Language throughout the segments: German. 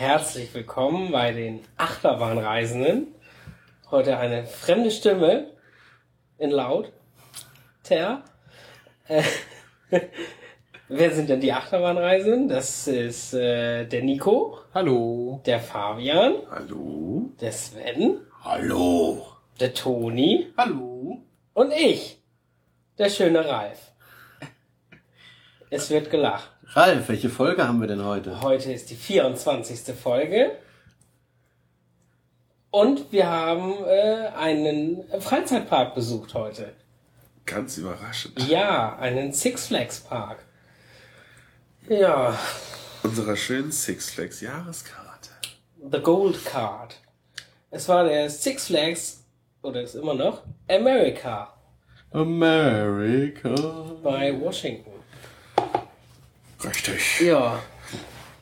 Herzlich willkommen bei den Achterbahnreisenden. Heute eine fremde Stimme in laut. Ter. Äh, wer sind denn die Achterbahnreisenden? Das ist äh, der Nico, Hallo. der Fabian, Hallo? der Sven, Hallo? der Toni Hallo. und ich, der schöne Ralf. Es wird gelacht. Ralf, welche Folge haben wir denn heute? Heute ist die 24. Folge. Und wir haben äh, einen Freizeitpark besucht heute. Ganz überraschend. Ja, einen Six Flags Park. Ja, Unserer schönen Six Flags Jahreskarte. The Gold Card. Es war der Six Flags, oder ist immer noch, America America. bei Washington. Richtig. Ja,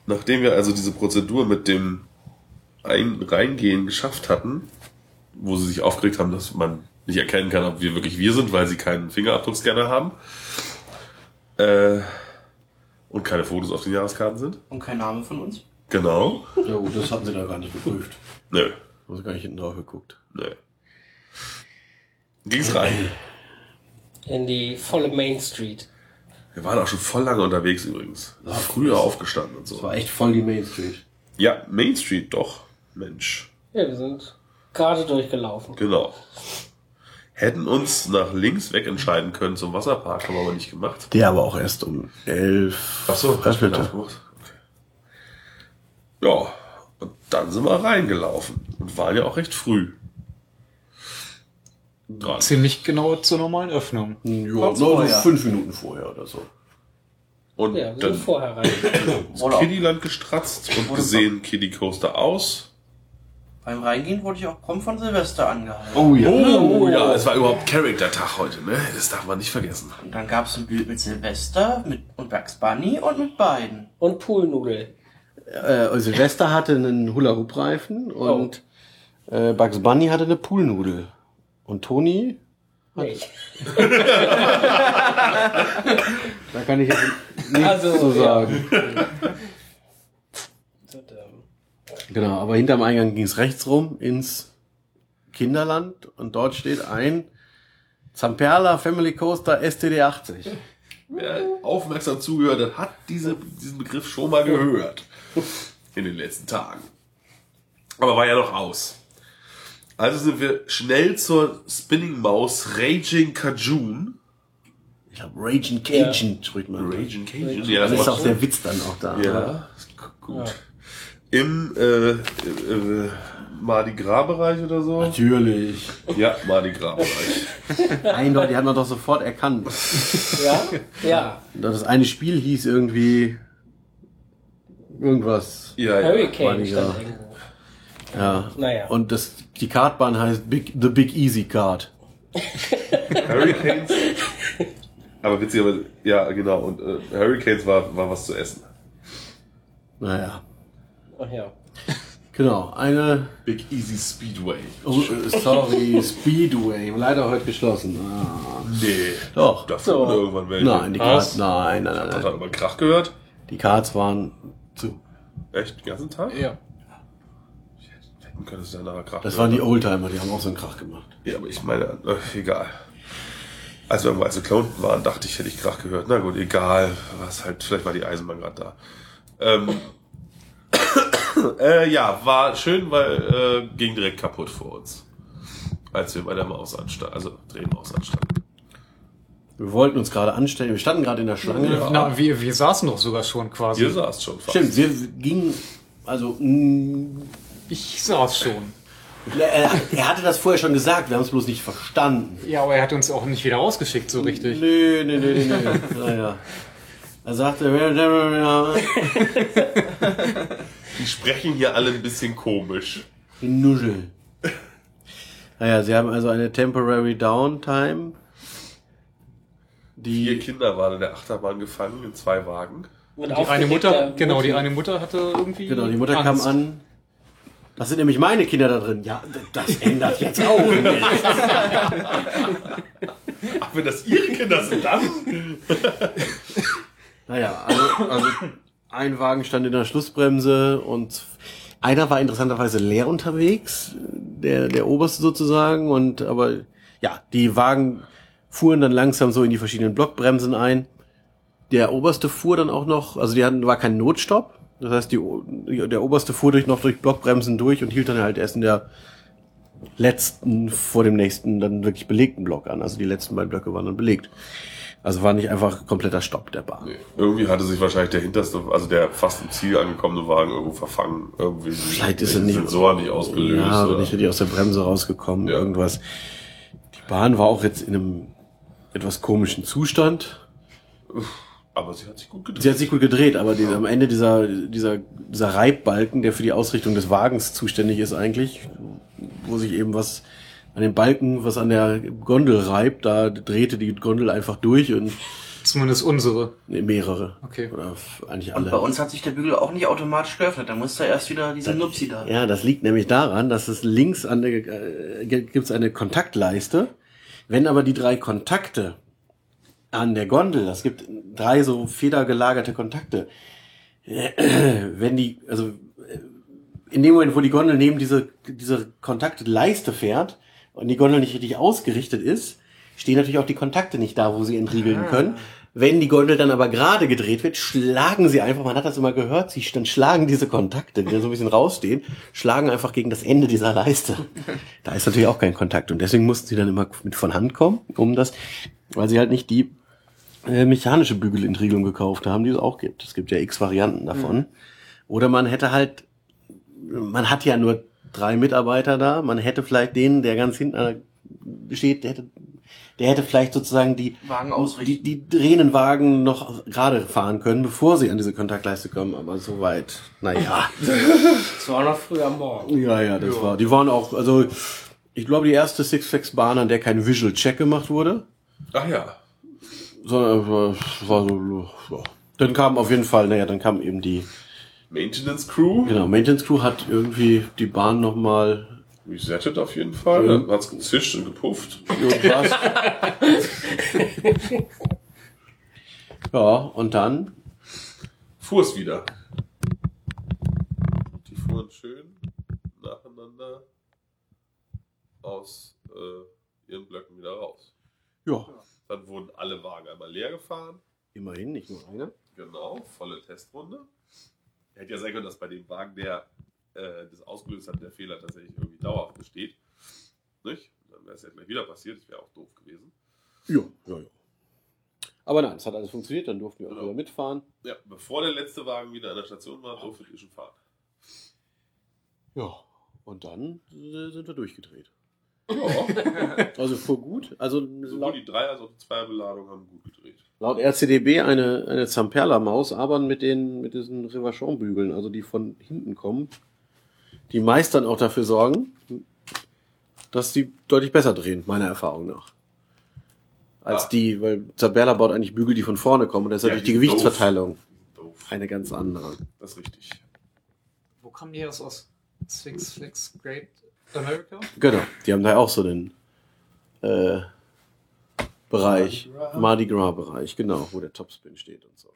Nachdem wir also diese Prozedur mit dem Ein Reingehen geschafft hatten, wo sie sich aufgeregt haben, dass man nicht erkennen kann, ob wir wirklich wir sind, weil sie keinen Fingerabdruckscanner haben. Äh, und keine Fotos auf den Jahreskarten sind. Und kein Name von uns? Genau. Ja gut, das hatten sie da gar nicht geprüft. Nö. Haben sie gar nicht hinten drauf geguckt. Nö. Ging's rein. in die volle Main Street. Wir waren auch schon voll lange unterwegs übrigens. Früher aufgestanden und Das so. war echt voll die Main Street. Ja, Main Street doch. Mensch. Ja, wir sind gerade durchgelaufen. Genau. Hätten uns nach links weg entscheiden können zum Wasserpark, haben wir aber nicht gemacht. Der aber auch erst um elf. Ach so, das aufgemacht. Okay. Ja, und dann sind wir reingelaufen und waren ja auch recht früh. Dran. Ziemlich genau zur normalen Öffnung. Ja, nur so vorher. fünf Minuten vorher oder so. Und Ja, dann vorher rein. ins Kiddyland gestratzt und gesehen Kiddie Coaster aus. Beim Reingehen wurde ich auch prompt von Silvester angehalten. Oh ja. Oh ja, es war überhaupt Charakter-Tag heute, ne? Das darf man nicht vergessen. Und dann gab es ein Bild mit Silvester mit, und Bugs Bunny und mit beiden. Und Poolnudel. Äh, Silvester hatte einen Hula-Hoop-Reifen und äh, Bugs Bunny hatte eine Poolnudel. Und Toni, Nicht. da kann ich jetzt nichts Also, zu ja. sagen. Ähm, Genau, aber hinterm Eingang ging es rechts rum ins Kinderland und dort steht ein Zamperla Family Coaster STD 80. Wer aufmerksam zugehört hat, hat diese, diesen Begriff schon mal gehört. In den letzten Tagen. Aber war ja noch aus. Also sind wir schnell zur Spinning Maus Raging Cajun. Ich glaube, Raging Cajun spricht man. Raging Cajun? Ja, Das das ist auch der Witz dann auch da. Ja, gu- gut. Im äh, äh, Mardi Gras Bereich oder so? Natürlich. Ja, Mardi Gras Bereich. Eindeutig hat man doch sofort erkannt. ja, ja. Das eine Spiel hieß irgendwie irgendwas. Ja, ja. Hurricane Mardi stand Gras. Ja. Naja. Und das, die Kartbahn heißt Big, The Big Easy Card. Hurricanes. Aber witzig, aber ja, genau. Und äh, Hurricanes war, war was zu essen. Naja. Ach ja. Genau. Eine, Big Easy Speedway. oh, sorry, Speedway. Leider heute geschlossen. Ah. Nee. Doch. Da So. irgendwann welche. Nein, die? Cards, nein, nein, nein, Hat er aber Krach gehört? Die Cards waren zu. Echt? Den ganzen Tag? Ja. Können, dass der nachher Krach Das waren die. Oldtimer, die haben auch so einen Krach gemacht. Ja, aber ich meine, äh, egal. Als wir im Weiße Clown waren, dachte ich, hätte ich Krach gehört. Na gut, egal. Was halt, vielleicht war die Eisenbahn gerade da. Ähm, äh, ja, war schön, weil äh, ging direkt kaputt vor uns. Als wir bei der Maus anstanden, also Drehmaus anstanden. Wir wollten uns gerade anstellen, wir standen gerade in der Schlange. Ja. Na, wir, wir saßen doch sogar schon quasi. Ihr saßt schon fast. Stimmt, wir gingen, also, mh, Ich saß schon. er, hatte das vorher schon gesagt, wir haben es bloß nicht verstanden. Ja, aber er hat uns auch nicht wieder rausgeschickt, so richtig. Nö, nö, nö, nö, nö. Naja. Er sagte, Die sprechen hier alle ein bisschen komisch. die Nuschel. Naja, sie haben also eine Temporary Downtime. Vier Die, Kinder waren in der Achterbahn gefangen, in zwei Wagen. Mit Die eine Mutter, genau, die eine Mutter hatte irgendwie. genau, die Mutter kam Angst. an. Das sind nämlich meine Kinder da drin. Ja, das ändert jetzt auch nichts. Ach, wenn das ihre Kinder sind, dann? Naja, also, also ein Wagen stand in der Schlussbremse und einer war interessanterweise leer unterwegs, der, der oberste sozusagen. Und aber ja, die Wagen fuhren dann langsam so in die verschiedenen Blockbremsen ein. Der oberste fuhr dann auch noch, also die hatten, war kein Notstopp. Das heißt, die, der oberste fuhr durch, noch durch Blockbremsen durch und hielt dann halt erst in der letzten vor dem nächsten dann wirklich belegten Block an. Also die letzten beiden Blöcke waren dann belegt. Also war nicht einfach kompletter Stopp der Bahn. Nee. Irgendwie hatte sich wahrscheinlich der hinterste, also der fast im Ziel angekommene Wagen irgendwo verfangen. Irgendwie Vielleicht ist er nicht, Sensor nicht ausgelöst. Ja, oder? nicht richtig aus der Bremse rausgekommen, Ja. irgendwas. Die Bahn war auch jetzt in einem etwas komischen Zustand. Aber sie hat sich gut gedreht. Sie hat sich gut gedreht, aber die, am Ende dieser, dieser, dieser Reibbalken, der für die Ausrichtung des Wagens zuständig ist eigentlich, wo sich eben was an den Balken, was an der Gondel reibt, da drehte die Gondel einfach durch und Zumindest unsere. nee, mehrere. Okay. Oder eigentlich Und alle. bei uns hat sich der Bügel auch nicht automatisch geöffnet. Da musste erst wieder diese Nupsi da. Ja, das liegt nämlich daran, dass es links an der, äh, gibt es eine Kontaktleiste. Wenn aber die drei Kontakte an der Gondel, das gibt drei so federgelagerte Kontakte, wenn die, also in dem Moment, wo die Gondel neben diese, diese Kontaktleiste fährt und die Gondel nicht richtig ausgerichtet ist, stehen natürlich auch die Kontakte nicht da, wo sie entriegeln können. Wenn die Gondel dann aber gerade gedreht wird, schlagen sie einfach, man hat das immer gehört, sie dann schlagen diese Kontakte, die dann so ein bisschen rausstehen, schlagen einfach gegen das Ende dieser Leiste. Da ist natürlich auch kein Kontakt und deswegen mussten sie dann immer mit von Hand kommen, um das, weil sie halt nicht die äh, mechanische Bügelentriegelung gekauft haben, die es auch gibt. Es gibt ja x Varianten davon. Oder man hätte halt, man hat ja nur drei Mitarbeiter da, man hätte vielleicht den, der ganz hinten an der- steht, der hätte, der hätte vielleicht sozusagen die, Wagen ausrichten. die, die drehenden Wagen noch gerade fahren können, bevor sie an diese Kontaktleiste kommen, aber soweit, naja. Es war noch früh am Morgen. Ja, ja, das war, die waren auch, also, ich glaube, die erste Six Flags Bahn, an der kein Visual Check gemacht wurde, Ach ja. sondern äh, war so, ja. Dann kam auf jeden Fall, naja, dann kam eben die, Maintenance Crew. genau, Maintenance Crew hat irgendwie die Bahn nochmal Resettet auf jeden Fall. Ja. Dann hat's gezischt und gepufft. ja, und dann, Fuhr es wieder. Die fuhren schön nacheinander aus äh, ihren Blöcken wieder raus. ja, Dann wurden alle Wagen einmal leer gefahren. immerhin, nicht nur einer. Genau, volle Testrunde. Hätte ja sein können, dass bei dem Wagen, der äh, das ausgelöst hat, der Fehler tatsächlich irgendwie dauerhaft besteht. Nicht? Dann wäre es ja gleich wieder passiert. Das wäre auch doof gewesen. Ja, ja, ja. Aber nein, es hat alles funktioniert, dann durften wir auch Genau. wieder mitfahren. Ja, bevor der letzte Wagen wieder an der Station war, durftet ihr schon fahren. Ja, und dann äh, sind wir durchgedreht. Ja, Also fuhr gut. Also sowohl laut, die Dreier- als auch die Zweierbeladung haben gut gedreht. laut RCDB eine, eine Zamperla-Maus, aber mit den mit diesen Revachon-Bügeln, also die von hinten kommen, die meist dann auch dafür sorgen, dass die deutlich besser drehen, meiner Erfahrung nach. Als Ah. die, weil Zamperla baut eigentlich Bügel, die von vorne kommen und deshalb Ja, ist die die Gewichtsverteilung Doof. eine ganz andere. Das ist richtig. Wo kam die aus? Aus Six Flags Great America? Genau, die haben da auch so den äh, Bereich, Mardi Gras-Bereich, genau, wo der Topspin steht und so.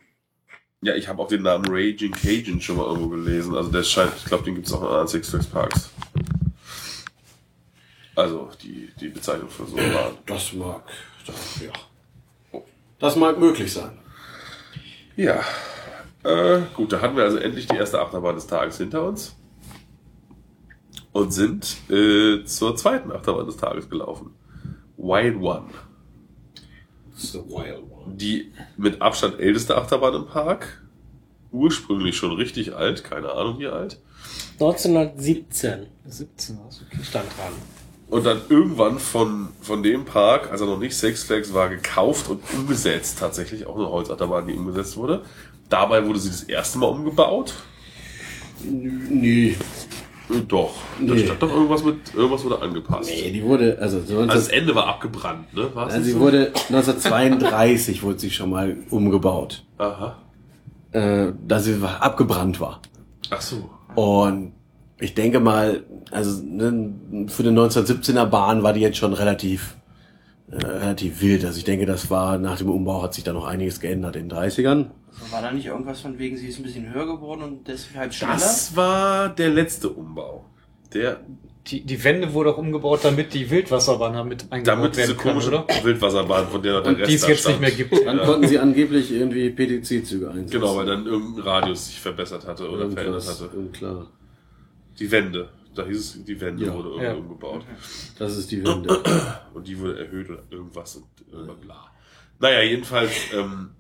Ja, ich habe auch den Namen Raging Cajun schon mal irgendwo gelesen. Also der scheint, ich glaube, den gibt es auch in anderen Six Flags Parks. Also die, die Bezeichnung für so einen Laden. Das mag, das, ja. Das mag möglich sein. Ja. Äh, gut, da hatten wir also endlich die erste Achterbahn des Tages hinter uns. Und sind äh, zur zweiten Achterbahn des Tages gelaufen. Wild One. The Wild One. Die mit Abstand älteste Achterbahn im Park. Ursprünglich schon richtig alt, keine Ahnung wie alt. 1917 17 was? Okay. stand dran. Und dann irgendwann von, von dem Park, als er noch nicht Six Flags war, gekauft und umgesetzt. Tatsächlich auch eine Holzachterbahn, die umgesetzt wurde. Dabei wurde sie das erste Mal umgebaut. Nee. Doch. Da Nee. stand doch irgendwas mit, irgendwas wurde angepasst. Nee, die wurde, also, so Also das Ende war abgebrannt, ne? War's also sie so? wurde 1932 wurde sie schon mal umgebaut, Aha. äh, da sie abgebrannt war. Ach so. Und ich denke mal, also ne, für eine 1917er Bahn war die jetzt schon relativ äh, relativ wild. Also ich denke, das war nach dem Umbau hat sich da noch einiges geändert in den 30ern. Also war da nicht irgendwas von wegen, sie ist ein bisschen höher geworden und deshalb schneller? Das war der letzte Umbau. Der, Die, die Wände wurde auch umgebaut, damit die Wildwasserbahn damit eingebaut damit diese werden kann, komische oder? Wildwasserbahn, von der noch der Und Rest die es jetzt stand. nicht mehr gibt. Dann Ja. konnten sie angeblich irgendwie PTC-Züge einsetzen. Genau, weil dann irgendein Radius sich verbessert hatte oder verändert Irgendwas, hatte. Klar. Die Wände. Da hieß es, die Wände Ja. wurde irgendwie Ja. umgebaut. Das ist die Wende. Und die wurde erhöht oder irgendwas und irgendwann bla. Naja, jedenfalls, ähm,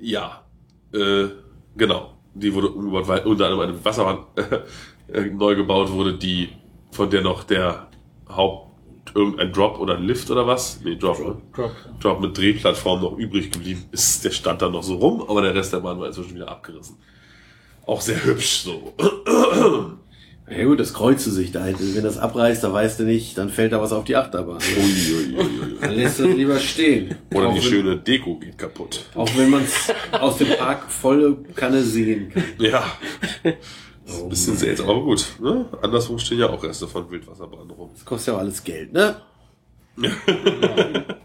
ja, äh, genau. Die wurde umgebaut, weil unter anderem eine Wasserbahn äh, neu gebaut wurde, die, von der noch der Haupt, irgendein Drop oder ein Lift oder was? Nee, Drop, ne? Drop. Drop mit Drehplattform noch übrig geblieben ist. Der stand dann noch so rum, aber der Rest der Bahn war inzwischen wieder abgerissen. Auch sehr hübsch so. Ja gut, das kreuzte sich da. Wenn das abreißt, da weißt du nicht, dann fällt da was auf die Achterbahn. Uiuiuiui. Dann lässt das lieber stehen. Oder auch die wenn, schöne Deko geht kaputt. Auch wenn man es aus dem Park volle Kanne sehen kann. Ja. Das ist ein bisschen seltsam, aber gut. Ne? Anderswo stehen ja auch Reste von Wildwasserbahnen rum. Das kostet ja auch alles Geld, ne?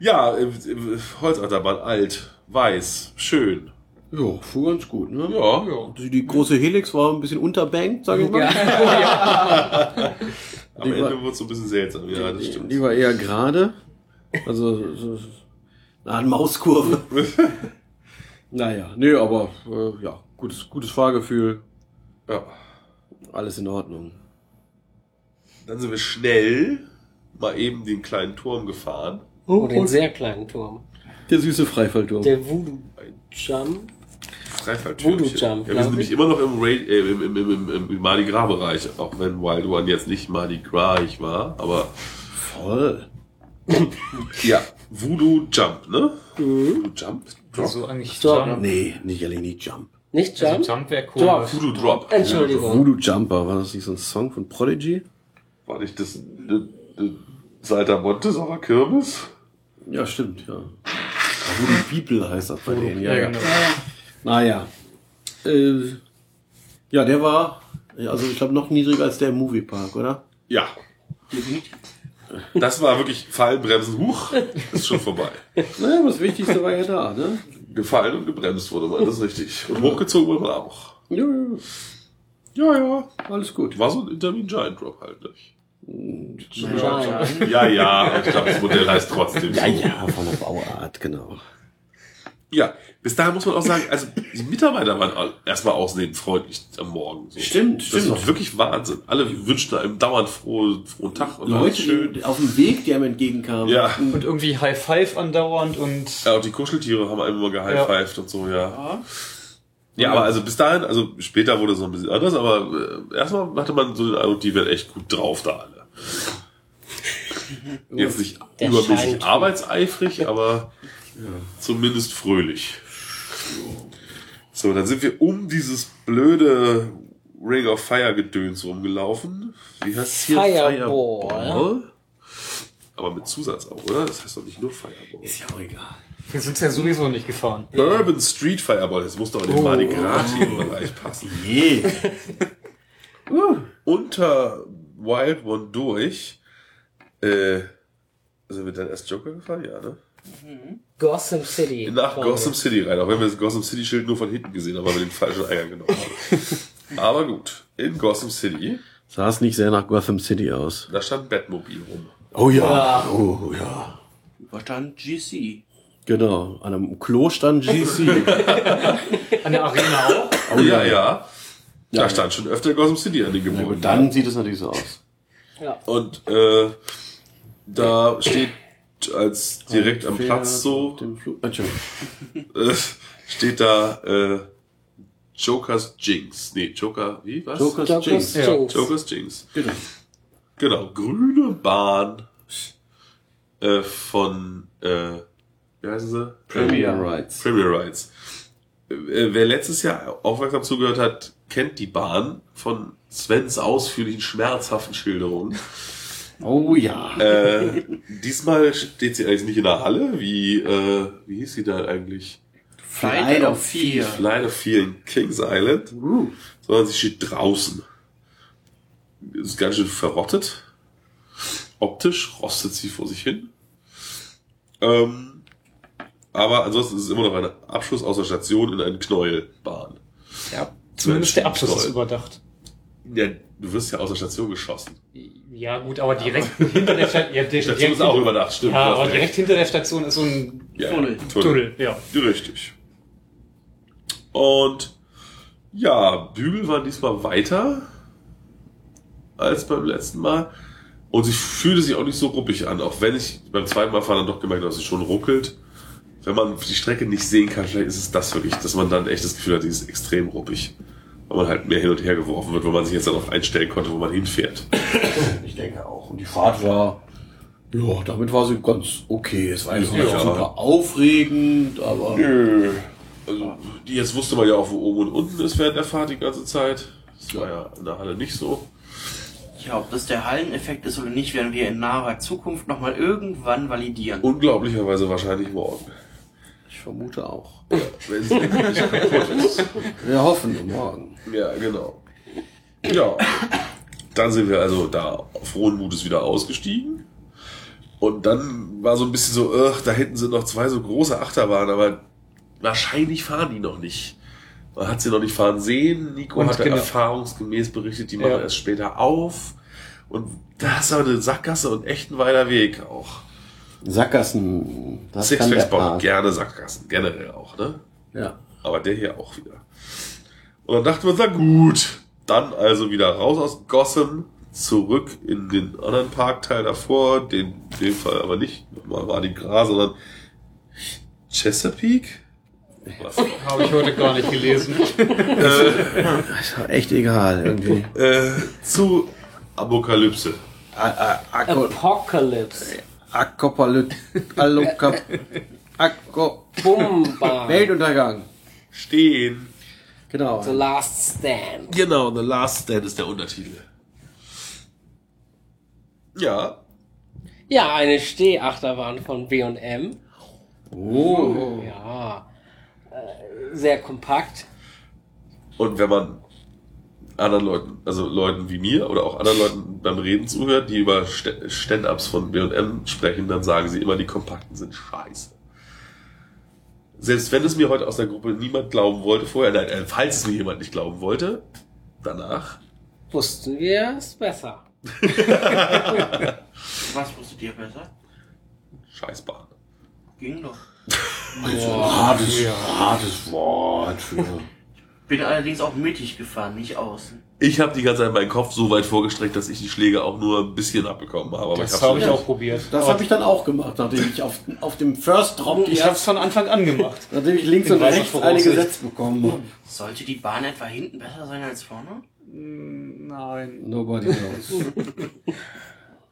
Ja, äh, äh, Holzachterbahn, alt, weiß, schön. Ja, fuhr ganz gut, ne? Ja, Ja. Die, die große Helix war ein bisschen unterbankt, sag ich mal. am Die war- Ende wurde es so ein bisschen seltsam. Ja, das Die, stimmt. die war eher gerade. Also so, eine Art Mauskurve. naja, nee, aber äh, ja, gutes, gutes Fahrgefühl, Ja. alles in Ordnung. Dann sind wir schnell mal eben den kleinen Turm gefahren. Oh, den sehr kleinen Turm. Der süße Freifallturm. Der Voodoo Jump. Freifalltürmchen. Voodoo Jump, Ja, wir sind nämlich immer noch im, Ra äh, im, im, im, im, im Mardi Gras Bereich, auch wenn Wild One jetzt nicht Mardi Gras war, aber Voll. ja, Voodoo Jump, ne? Voodoo Jump? Drop? So eigentlich Drop. Jump. Nee, nicht nicht Jump. Nicht Also Jump? Jump wäre Drop. komisch. Voodoo Drop. Entschuldigung. Voodoo Jumper, war das nicht so ein Song von Prodigy? War nicht das ne, ne, Saltamonte sauer Kirmes? Ja, stimmt, ja. Voodoo People heißt das bei denen, ja. Ja, ja. Naja. Äh, ja, der war, ja, also ich glaube, noch niedriger als der im Moviepark, oder? Ja. Das war wirklich Fallen, Bremsen, Huch, ist schon vorbei. Naja, aber das Wichtigste war ja da, ne? Gefallen und gebremst wurde man, das ist richtig. Und hochgezogen wurde man auch. Ja, ja, Ja, ja. alles gut. War so ein Intermin Giant Drop halt nicht. Giant. Ja, ja, ich glaube, das Modell heißt trotzdem so. Ja, ja, von der Bauart, genau. Ja, bis dahin muss man auch sagen, also die Mitarbeiter waren erstmal ausnehmend freundlich am Morgen. So. Stimmt, Das stimmt. ist doch wirklich Wahnsinn. Alle wünschten einem dauernd frohe, frohen Tag und alles Leute schön. die auf dem Weg, die einem entgegenkamen. Ja. Und irgendwie High Five andauernd und ja, und die Kuscheltiere haben einem immer gehighfived und so, ja. Ja, aber also bis dahin, also später wurde es noch ein bisschen anders, aber äh, erstmal hatte man so den Eindruck, die werden echt gut drauf da alle. Jetzt nicht Der übermäßig arbeitseifrig, aber zumindest fröhlich. So, dann sind wir um dieses blöde Ring of Fire Gedöns rumgelaufen. Wie heißt es hier? Fireball. Aber mit Zusatz auch, oder? Das heißt doch nicht nur Fireball. Ist ja auch egal. wir sind ja sowieso nicht gefahren. Urban Street Fireball, das muss doch in den Mardi Gras Themenbereich passen. Je. Unter Wild One durch, äh, sind wir dann erst Joker gefahren? Ja, ne? Gotham City. Nach Gotham City rein, auch wenn wir das Gotham City Schild nur von hinten gesehen haben, weil wir den falschen Eingang genommen haben. Aber gut, in Gotham City, Sah es nicht sehr nach Gotham City aus. da stand Batmobil rum. Oh ja. Oh ja. Überstand GC. Genau. An einem Klo stand GC. An der Arena auch. Oh ja, ja. Da Ja, stand schon öfter Gotham City an den Und Gebäuden. dann sieht es natürlich so aus. Und äh, da steht als direkt am Platz so äh, steht da äh, Jokers Jinx. Nee, Joker, wie was? Joker's Joker's Jinx. Ja. Jokers Jinx. Genau. Genau, grüne Bahn äh, von, äh, wie heißen sie? Premier Rights. Premier Rights. Äh, wer letztes Jahr aufmerksam zugehört hat, kennt die Bahn von Svens ausführlichen, schmerzhaften Schilderungen. Oh ja. Äh, diesmal steht sie eigentlich nicht in der Halle, wie, äh, wie hieß sie da eigentlich? Flight of Fear. Flight of Fear in Kings Island, Uh. sondern sie steht draußen. Ist ganz schön verrottet. optisch rostet sie vor sich hin. Ähm, aber ansonsten ist es immer noch ein Abschluss aus der Station in eine Knäuelbahn. Ja, zumindest der Abschluss ist Knäuel. überdacht. Ja, du wirst ja aus der Station geschossen. Ja, gut, aber direkt hinter der Station. Ja, Die Station ist auch überdacht, stimmt. Ja, aber direkt hinter der Station ist so ein ja, Tunnel. Tunnel, ja. Richtig. Und ja, Bügel waren diesmal weiter als beim letzten Mal. Und sie fühlte sich auch nicht so ruppig an, auch wenn ich beim zweiten Mal fahren dann doch gemerkt habe, dass sie schon ruckelt. Wenn man die Strecke nicht sehen kann, vielleicht ist es das wirklich, dass man dann echt das Gefühl hat, die ist extrem ruppig. Weil man halt mehr hin und her geworfen wird, weil man sich jetzt darauf einstellen konnte, wo man hinfährt. Ich denke auch. Und die Fahrt war, ja, damit war sie ganz okay. Es war jetzt nicht Ja. super aufregend, aber Nö. Also, die jetzt wusste man ja auch, wo oben und unten ist während der Fahrt die ganze Zeit. Das war ja in der Halle nicht so. Ja, ob das der Halleneffekt ist oder nicht, werden wir in naher Zukunft nochmal irgendwann validieren. Unglaublicherweise wahrscheinlich morgen. Ich vermute auch. Wenn sie nicht kaputt ist. Wir hoffen morgen. Ja, genau. Ja. Dann sind wir also da frohen Mutes wieder ausgestiegen. Und dann war so ein bisschen so, ugh, da hinten sind noch zwei so große Achterbahnen, aber wahrscheinlich fahren die noch nicht. Man hat sie noch nicht fahren sehen. Nico Und hatte genau. erfahrungsgemäß berichtet, die machen Ja. erst später auf. Und da ist aber eine Sackgasse und echt ein weiter Weg auch. Sackgassen, das kann der Sixpacks bauen Part. gerne Sackgassen, generell auch, ne? Ja. Aber der hier auch wieder. Und dann dachten wir, uns, na gut, dann also wieder raus aus Gotham, zurück in den anderen Parkteil davor, den in dem Fall aber nicht nochmal Mardi Gras, sondern Chesapeake? Was? Habe ich heute gar nicht gelesen. Das war echt egal irgendwie. äh, zu Apokalypse. Apocalypse. Akopalyt, Allokap, Akko, Bumba. Weltuntergang. Stehen. Genau. The Last Stand. Genau, The Last Stand ist der Untertitel. Ja, Ja, eine Stehachterbahn von B&M. Oh. Ja. Äh, sehr kompakt. Und wenn man anderen Leuten, also Leuten wie mir oder auch anderen Leuten beim Reden zuhört, die über St- Stand-ups von B&M sprechen, dann sagen sie immer, die kompakten sind scheiße. Selbst wenn es mir heute aus der Gruppe niemand glauben wollte vorher, nein, äh, falls es mir jemand nicht glauben wollte, danach, Wussten wir es besser. Was wusstet ihr besser? Scheißbahn. Ging doch. Hartes, hartes Wort für. Bin allerdings auch mittig gefahren, nicht außen. Ich habe die ganze Zeit meinen Kopf so weit vorgestreckt, dass ich die Schläge auch nur ein bisschen abbekommen habe. Aber Das habe ich nicht- auch probiert. Das habe ich dann auch gemacht, nachdem ich auf, auf dem First Drop ich habe es von Anfang an gemacht. nachdem ich links In und rechts eine Voraussicht. gesetzt bekommen habe. Sollte die Bahn etwa hinten besser sein als vorne? Nein. Nobody knows.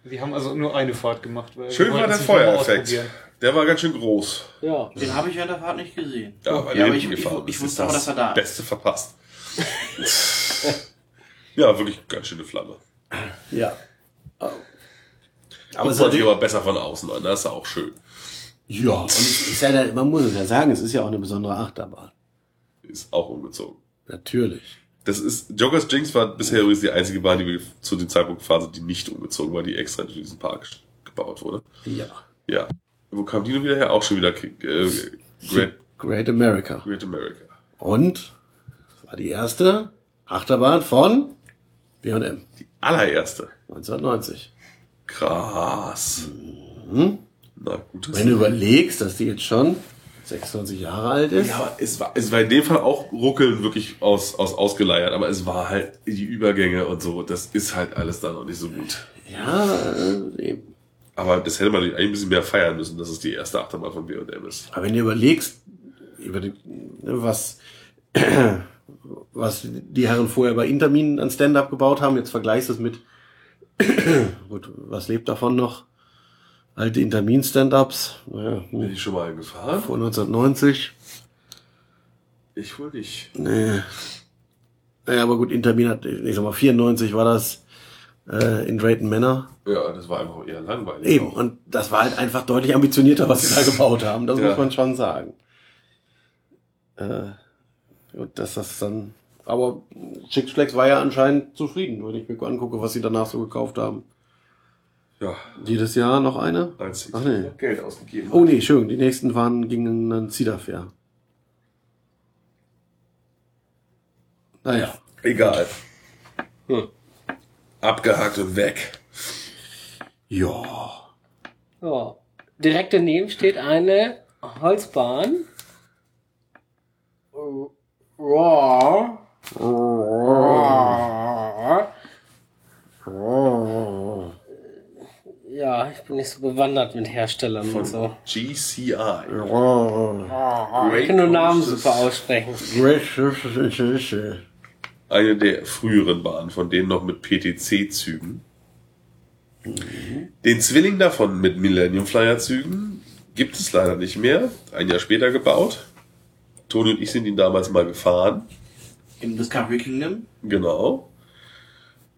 Wir haben also nur eine Fahrt gemacht. Weil Schön war der Feuereffekt. Der war ganz schön groß. Ja. Den habe ich während der Fahrt nicht gesehen. Ja, ja weil aber ich, ich, gefahren ich, wusste aber, dass er da ist. Beste verpasst. ja, wirklich ganz schöne Flamme. ja. Aber Aber es ist, aber besser von außen an, das ist auch schön. ja, und es ist ja, man muss es ja sagen, es ist ja auch eine besondere Achterbahn. Ist auch umgezogen. Natürlich. Das ist, Jokers Jinx war bisher übrigens die einzige Bahn, die wir zu dem Zeitpunkt gefahren sind, die nicht umgezogen war, die extra in diesen Park gebaut wurde. Ja. Ja. Wo kam die nun wieder her? Auch schon wieder äh, Great, Great America. Great America. Und das war die erste Achterbahn von B&M Allererste. 1990. Krass. Mhm. Na gut. das- Wenn du überlegst, dass die jetzt schon 26 Jahre alt ist. Ja, aber es war, es war in dem Fall auch ruckeln wirklich aus, aus ausgeleiert, aber es war halt die Übergänge und so, das ist halt alles da noch nicht so gut. Ja, äh, eben. Aber das hätte man eigentlich ein bisschen mehr feiern müssen, dass es die erste Achterbahn von B&M ist. Aber wenn du überlegst, über die, ne, was, was die Herren vorher bei Intermin an Stand-Up gebaut haben, jetzt vergleichst du es mit, gut, was lebt davon noch? Alte Intermin-Stand-Ups, naja, Bin ich schon mal gefahren? vor 1990. Ich wohl nicht. Nee. Naja, aber gut, Intermin hat, ich sag mal, 94 war das äh, in Drayton Manor. Ja, das war einfach eher langweilig. Eben, auch. und das war halt einfach deutlich ambitionierter, was sie da gebaut haben. Das Ja. muss man schon sagen. Äh, gut, dass das dann. Aber Six Flags war ja anscheinend zufrieden, wenn ich mir angucke, was sie danach so gekauft haben. Ja, Jedes Jahr noch eine? als Ach nee. Geld ausgegeben. Oh nee, schön. Die nächsten waren gingen dann Cedar Fair. Naja. Egal. Hm. Abgehakt und weg. Ja. Ja. Direkt daneben steht eine Holzbahn. Raw. Ja, ich bin nicht so bewandert mit Herstellern und so. GCI. Ich kann nur Namen super aussprechen. Eine der früheren Bahnen, von denen noch mit PTC-Zügen. Den Zwilling davon mit Millennium Flyer-Zügen gibt es leider nicht mehr. Ein Jahr später gebaut. Toni und ich sind ihn damals mal gefahren. Im Discovery Kingdom. Genau.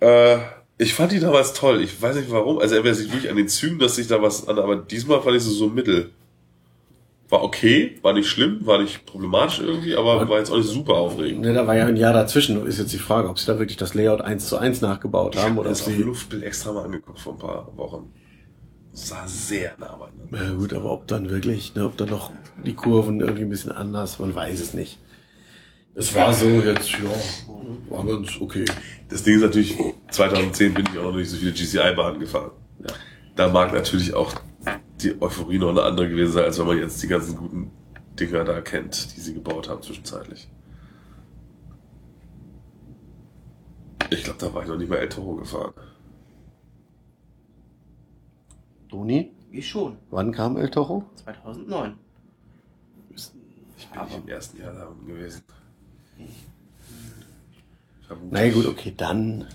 Äh, ich fand die damals toll. Ich weiß nicht warum. Also entweder sich wirklich an den Zügen, dass sich da was an, aber diesmal fand ich sie so mittel. War okay, war nicht schlimm, war nicht problematisch irgendwie, aber war jetzt auch nicht super aufregend. Ne, da war ja ein Jahr dazwischen. Ist jetzt die Frage, ob sie da wirklich das Layout eins zu eins nachgebaut haben oder ob das auf sie. Luftbild extra mal angeguckt vor ein paar Wochen. Sah sehr nah beieinander. Ja, gut, aber ob dann wirklich, ne, ob dann noch die Kurven irgendwie ein bisschen anders, man weiß es nicht. Es war so jetzt, ja, war ganz okay. Das Ding ist natürlich, 2010 bin ich auch noch nicht so viele GCI-Bahnen gefahren. Ja. Da mag natürlich auch die Euphorie noch eine andere gewesen sein, als wenn man jetzt die ganzen guten Dinger da kennt, die sie gebaut haben zwischenzeitlich. Ich glaube, da war ich noch nicht mal El Toro gefahren. Toni, Ich schon. wann kam El Toro? 2009. Ich bin nicht im ersten Jahr da gewesen. Vermutlich. Na ja, gut, okay, dann.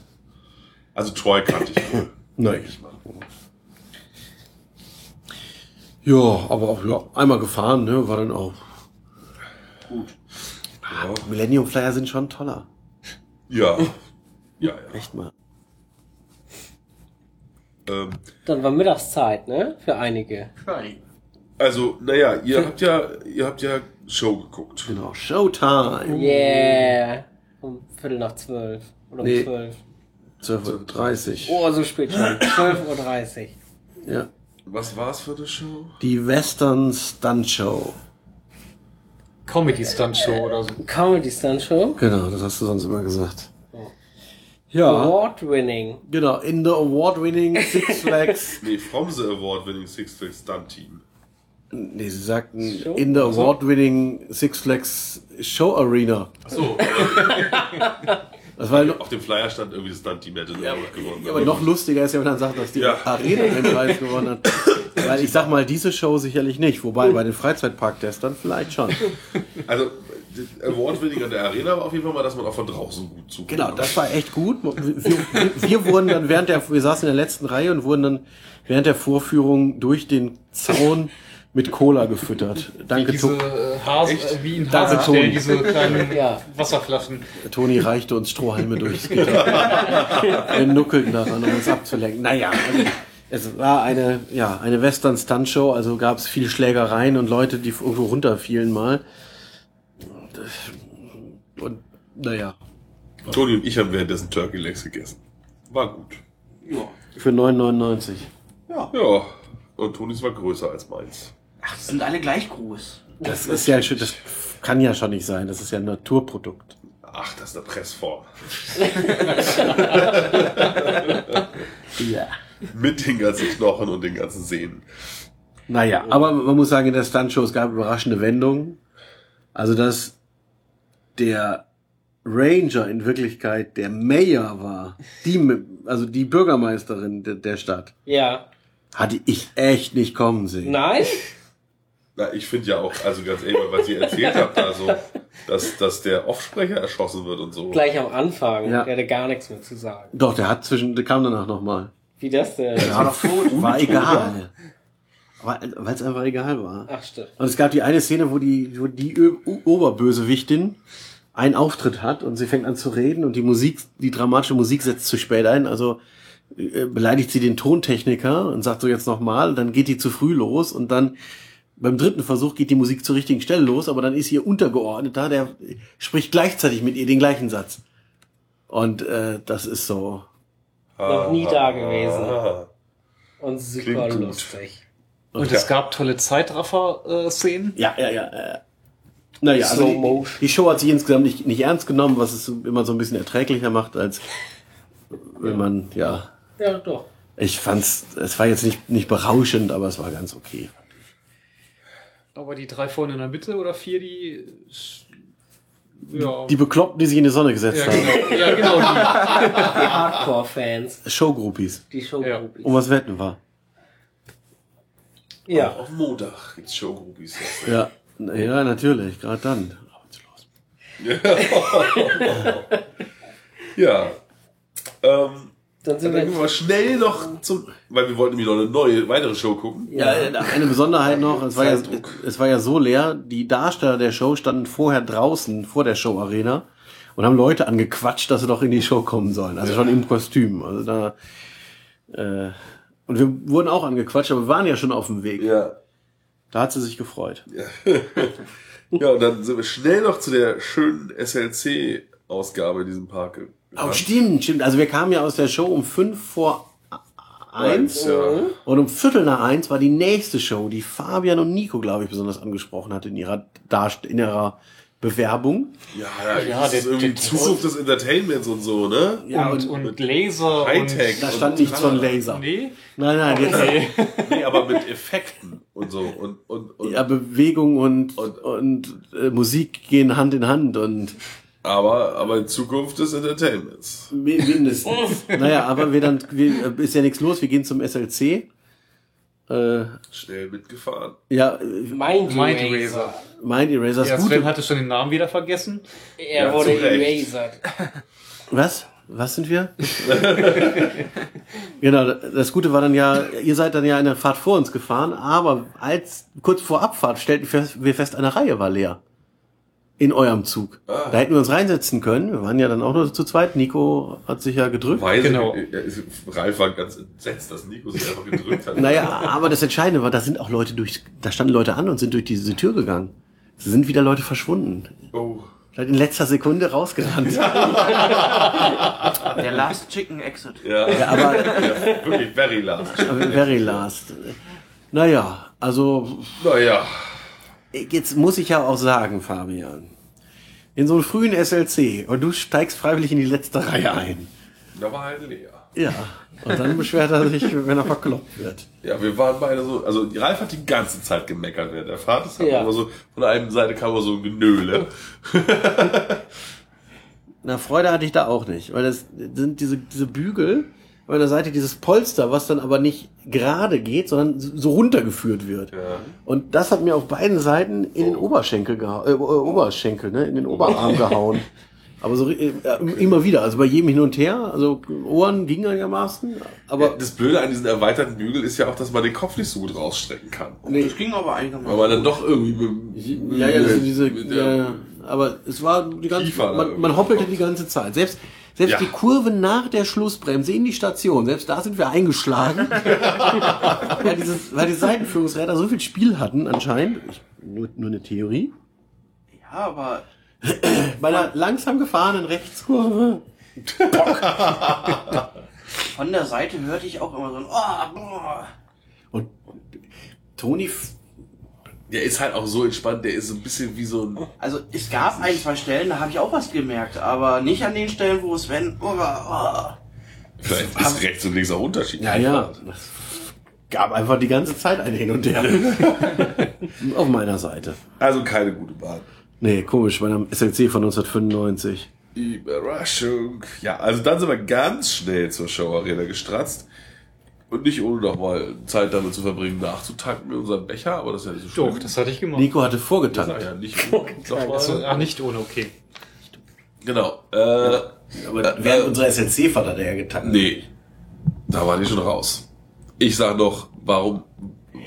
Also Troy kannte ich wohl. Nein. Ja, aber auch, ja, einmal gefahren, ne, war dann auch. Gut. Ja. Millennium Flyer sind schon toller. Ja. Ja, ja. Echt mal. Ähm, Dann war Mittagszeit, ne? Für einige. Shiny. also, naja, ihr habt ja, ihr habt ja Show geguckt. Genau, Showtime. Yeah. Um Viertel nach zwölf. Oder um Nee. zwölf. 12.30 Oh, so spät schon. 12.30 Uhr. Ja. Was war's für eine Show? Die Western Stunt Show. Comedy Stunt Show oder so. Comedy Stunt Show. Genau, das hast du sonst immer gesagt. Ja, Award winning. genau, in the award-winning Six Flags. Nee, from the Award-winning Six Flags Stunt Team. nee, sie sagten Show? in the award-winning Six Flags Show Arena. So, Das war auf dem Flyer stand irgendwie das Stunt-Team hätte den Award gewonnen. aber noch lustiger ist ja, wenn man sagt, dass die Ja. Arena den Preis gewonnen hat. Weil ich sag mal, diese Show sicherlich nicht. Wobei bei den Freizeitpark-Testern vielleicht schon. Also, Award-winning an der Arena war auf jeden Fall mal, dass man auch von draußen gut zuguckt. Genau, das war echt gut. Wir, wir wurden dann während der, wir saßen in der letzten Reihe und wurden dann während der Vorführung durch den Zaun mit Cola gefüttert. Danke, Diese To- äh, Hase, äh, wie in Danke, Hasenstellen, Toni. diese kleinen Ja. Wasserflaschen. Toni reichte uns Strohhalme durchs Gitter. Wir nuckelten daran, um uns abzulenken. Naja, also, es war eine, ja, eine Western Stunt Show, also gab es viel Schlägereien und Leute, die irgendwo runterfielen mal. Und naja, Toni und ich haben währenddessen Turkey Legs gegessen. War gut. Ja. für 9,99. Ja. Und Tonis war größer als meins. Ach, die sind alle gleich groß. Das ist ja schon, das kann ja schon nicht sein. Das ist ja ein Naturprodukt. Ach, das ist eine Pressform. Ja. Mit den ganzen Knochen und den ganzen Sehnen. Naja, aber man muss sagen, in der Stuntshow, es gab überraschende Wendungen. Also, dass der Ranger in Wirklichkeit der Mayor war, die, also die Bürgermeisterin der, der Stadt, Ja. hatte ich echt nicht kommen sehen. Nein? Na, ich finde ja auch, also ganz ehrlich, was ihr erzählt habt, also, dass, dass der Offsprecher erschossen wird und so. Gleich am Anfang. Ja. Der hatte gar nichts mehr zu sagen. Doch, der hat zwischen, der kam danach nochmal. Wie das denn? War doch war egal. Weil es einfach egal war. Ach, stimmt. Und es gab die eine Szene, wo die, wo die Ö- Oberbösewichtin einen Auftritt hat und sie fängt an zu reden und die Musik, die dramatische Musik setzt zu spät ein. Also äh, beleidigt sie den Tontechniker und sagt so jetzt nochmal, dann geht die zu früh los und dann beim dritten Versuch geht die Musik zur richtigen Stelle los, aber dann ist ihr Untergeordneter, der spricht gleichzeitig mit ihr den gleichen Satz. Und äh, das ist so. Noch nie da gewesen. Ah. Und super Klingt gut. lustig. Und Ja. es gab tolle Zeitraffer-Szenen. Ja, ja, ja. ja. Naja, also die, die Show hat sich insgesamt nicht, nicht ernst genommen, was es immer so ein bisschen erträglicher macht, als wenn man, ja. Ja, doch. Ich fand's, es war jetzt nicht, nicht berauschend, aber es war ganz okay. Aber die drei vorne in der Mitte oder vier, die. Ja. Die Bekloppten, die sich in die Sonne gesetzt ja, haben. genau. ja, genau. Die. Die Hardcore-Fans, Showgroupies. die Showgroupies. Um was wetten war. Ja. Auf Montag gibt's Showgroupies. Ja, ja, natürlich, gerade dann. Ja. Ähm, Dann sind dann wir wir schnell noch zum, weil wir wollten nämlich noch eine neue, weitere Show gucken. Ja, eine Besonderheit noch, es war, ja, es war ja so leer, die Darsteller der Show standen vorher draußen vor der Show-Arena und haben Leute angequatscht, dass sie doch in die Show kommen sollen. Also schon im Kostüm. Also da, äh, und wir wurden auch angequatscht, aber wir waren ja schon auf dem Weg. Ja. Da hat sie sich gefreut. Ja, und dann sind wir schnell noch zu der schönen SLC-Ausgabe in diesem Park. Oh, stimmt, stimmt. Also wir kamen ja aus der Show um fünf vor eins. Ja. Und um Viertel nach eins war die nächste Show, die Fabian und Nico, glaube ich, besonders angesprochen hat in ihrer Darst in ihrer Bewerbung. Ja, ja, Ja, das ist irgendwie der- Zukunft des Entertainments und so, ne? Ja, und, und Laser. Hightech. Da stand nichts von Laser. Und, nee. Nein, nein, Nee. Nee, aber mit Effekten und so. Und, und, und, ja, Bewegung und, und, Und- äh, Musik gehen Hand in Hand und aber, aber in Zukunft des Entertainments. mi- mindestens. naja, aber wir dann, wir, ist ja nichts los, wir gehen zum SLC. Äh, Schnell mitgefahren. ja, äh, Mind, Mind Eraser. Eraser. Mind Erasers Ja, gute. Sven hatte schon den Namen wieder vergessen. Er Ja, wurde erasert. Was? Was sind wir? genau, das Gute war dann ja, ihr seid dann ja eine Fahrt vor uns gefahren, aber als kurz vor Abfahrt stellten wir fest, eine Reihe war leer. In eurem Zug. Ah. Da hätten wir uns reinsetzen können. Wir waren ja dann auch nur zu zweit. Nico hat sich ja gedrückt. Weise, Genau. äh, Ralf war ganz entsetzt, dass Nico sich einfach gedrückt hat. Naja, aber das Entscheidende war, da sind auch Leute durch, da standen Leute an und sind durch diese Tür gegangen. Es sind wieder Leute verschwunden. Oh. Vielleicht in letzter Sekunde rausgerannt. Der Last Chicken Exit. Ja, Ja, aber ja, wirklich very last. very last. Naja, also Naja. jetzt muss ich ja auch sagen, Fabian, in so einem frühen SLC und du steigst freiwillig in die letzte Reihe ein. Da war halt leer. Ja, und dann beschwert er sich, wenn er verkloppt wird. Ja, wir waren beide so, also Ralf hat die ganze Zeit gemeckert während der Fahrt. Das hat Ja. immer so, von der einen Seite kam immer so ein Genöle. Na, Freude hatte ich da auch nicht, weil das sind diese, diese Bügel, auf einer Seite dieses Polster, was dann aber nicht gerade geht, sondern so runtergeführt wird. Ja. Und das hat mir auf beiden Seiten in den Oberschenkel gehauen, äh, Oberschenkel, ne, in den Oberarm gehauen. Aber so äh, immer wieder, also bei jedem hin und her, also Ohren gingen einigermaßen, aber Das Blöde an diesen erweiterten Bügel ist ja auch, dass man den Kopf nicht so gut rausstrecken kann. Das ging aber einigermaßen. Weil man dann doch irgendwie mit, ja, ja, das sind diese, mit der- ja, aber es war die ganze, man, man hoppelte die ganze Zeit. Selbst, selbst Ja. die Kurve nach der Schlussbremse in die Station, selbst da sind wir eingeschlagen. weil, dieses, weil die Seitenführungsräder so viel Spiel hatten anscheinend. Ich, nur, nur eine Theorie. Ja, aber Bei einer langsam gefahrenen Rechtskurve. von der Seite hörte ich auch immer so ein oh, boah. Und Toni, Der ist halt auch so entspannt, der ist so ein bisschen wie so ein. Also es gab ein, zwei Stellen, da habe ich auch was gemerkt, aber nicht an den Stellen, wo Sven oh, oh. Vielleicht ist rechts und links auch Unterschied. ja, ja, das gab einfach die ganze Zeit ein Hin und Her. Auf meiner Seite. Also keine gute Bahn. Nee, komisch, bei einem SLC von 1995. Überraschung. Ja, also dann sind wir ganz schnell zur Show Arena gestratzt. Und nicht ohne nochmal Zeit damit zu verbringen, nachzutanken in unseren Becher, aber das ist ja nicht so schlimm. Doch, das hatte ich gemacht. Nico hatte vorgetankt. ja nicht noch Also, ach, nicht ohne, okay. Genau. Äh, Aber während unserer SLC-Fahrt hat er ja getankt. nee. Da war die schon raus. Ich sag noch, warum.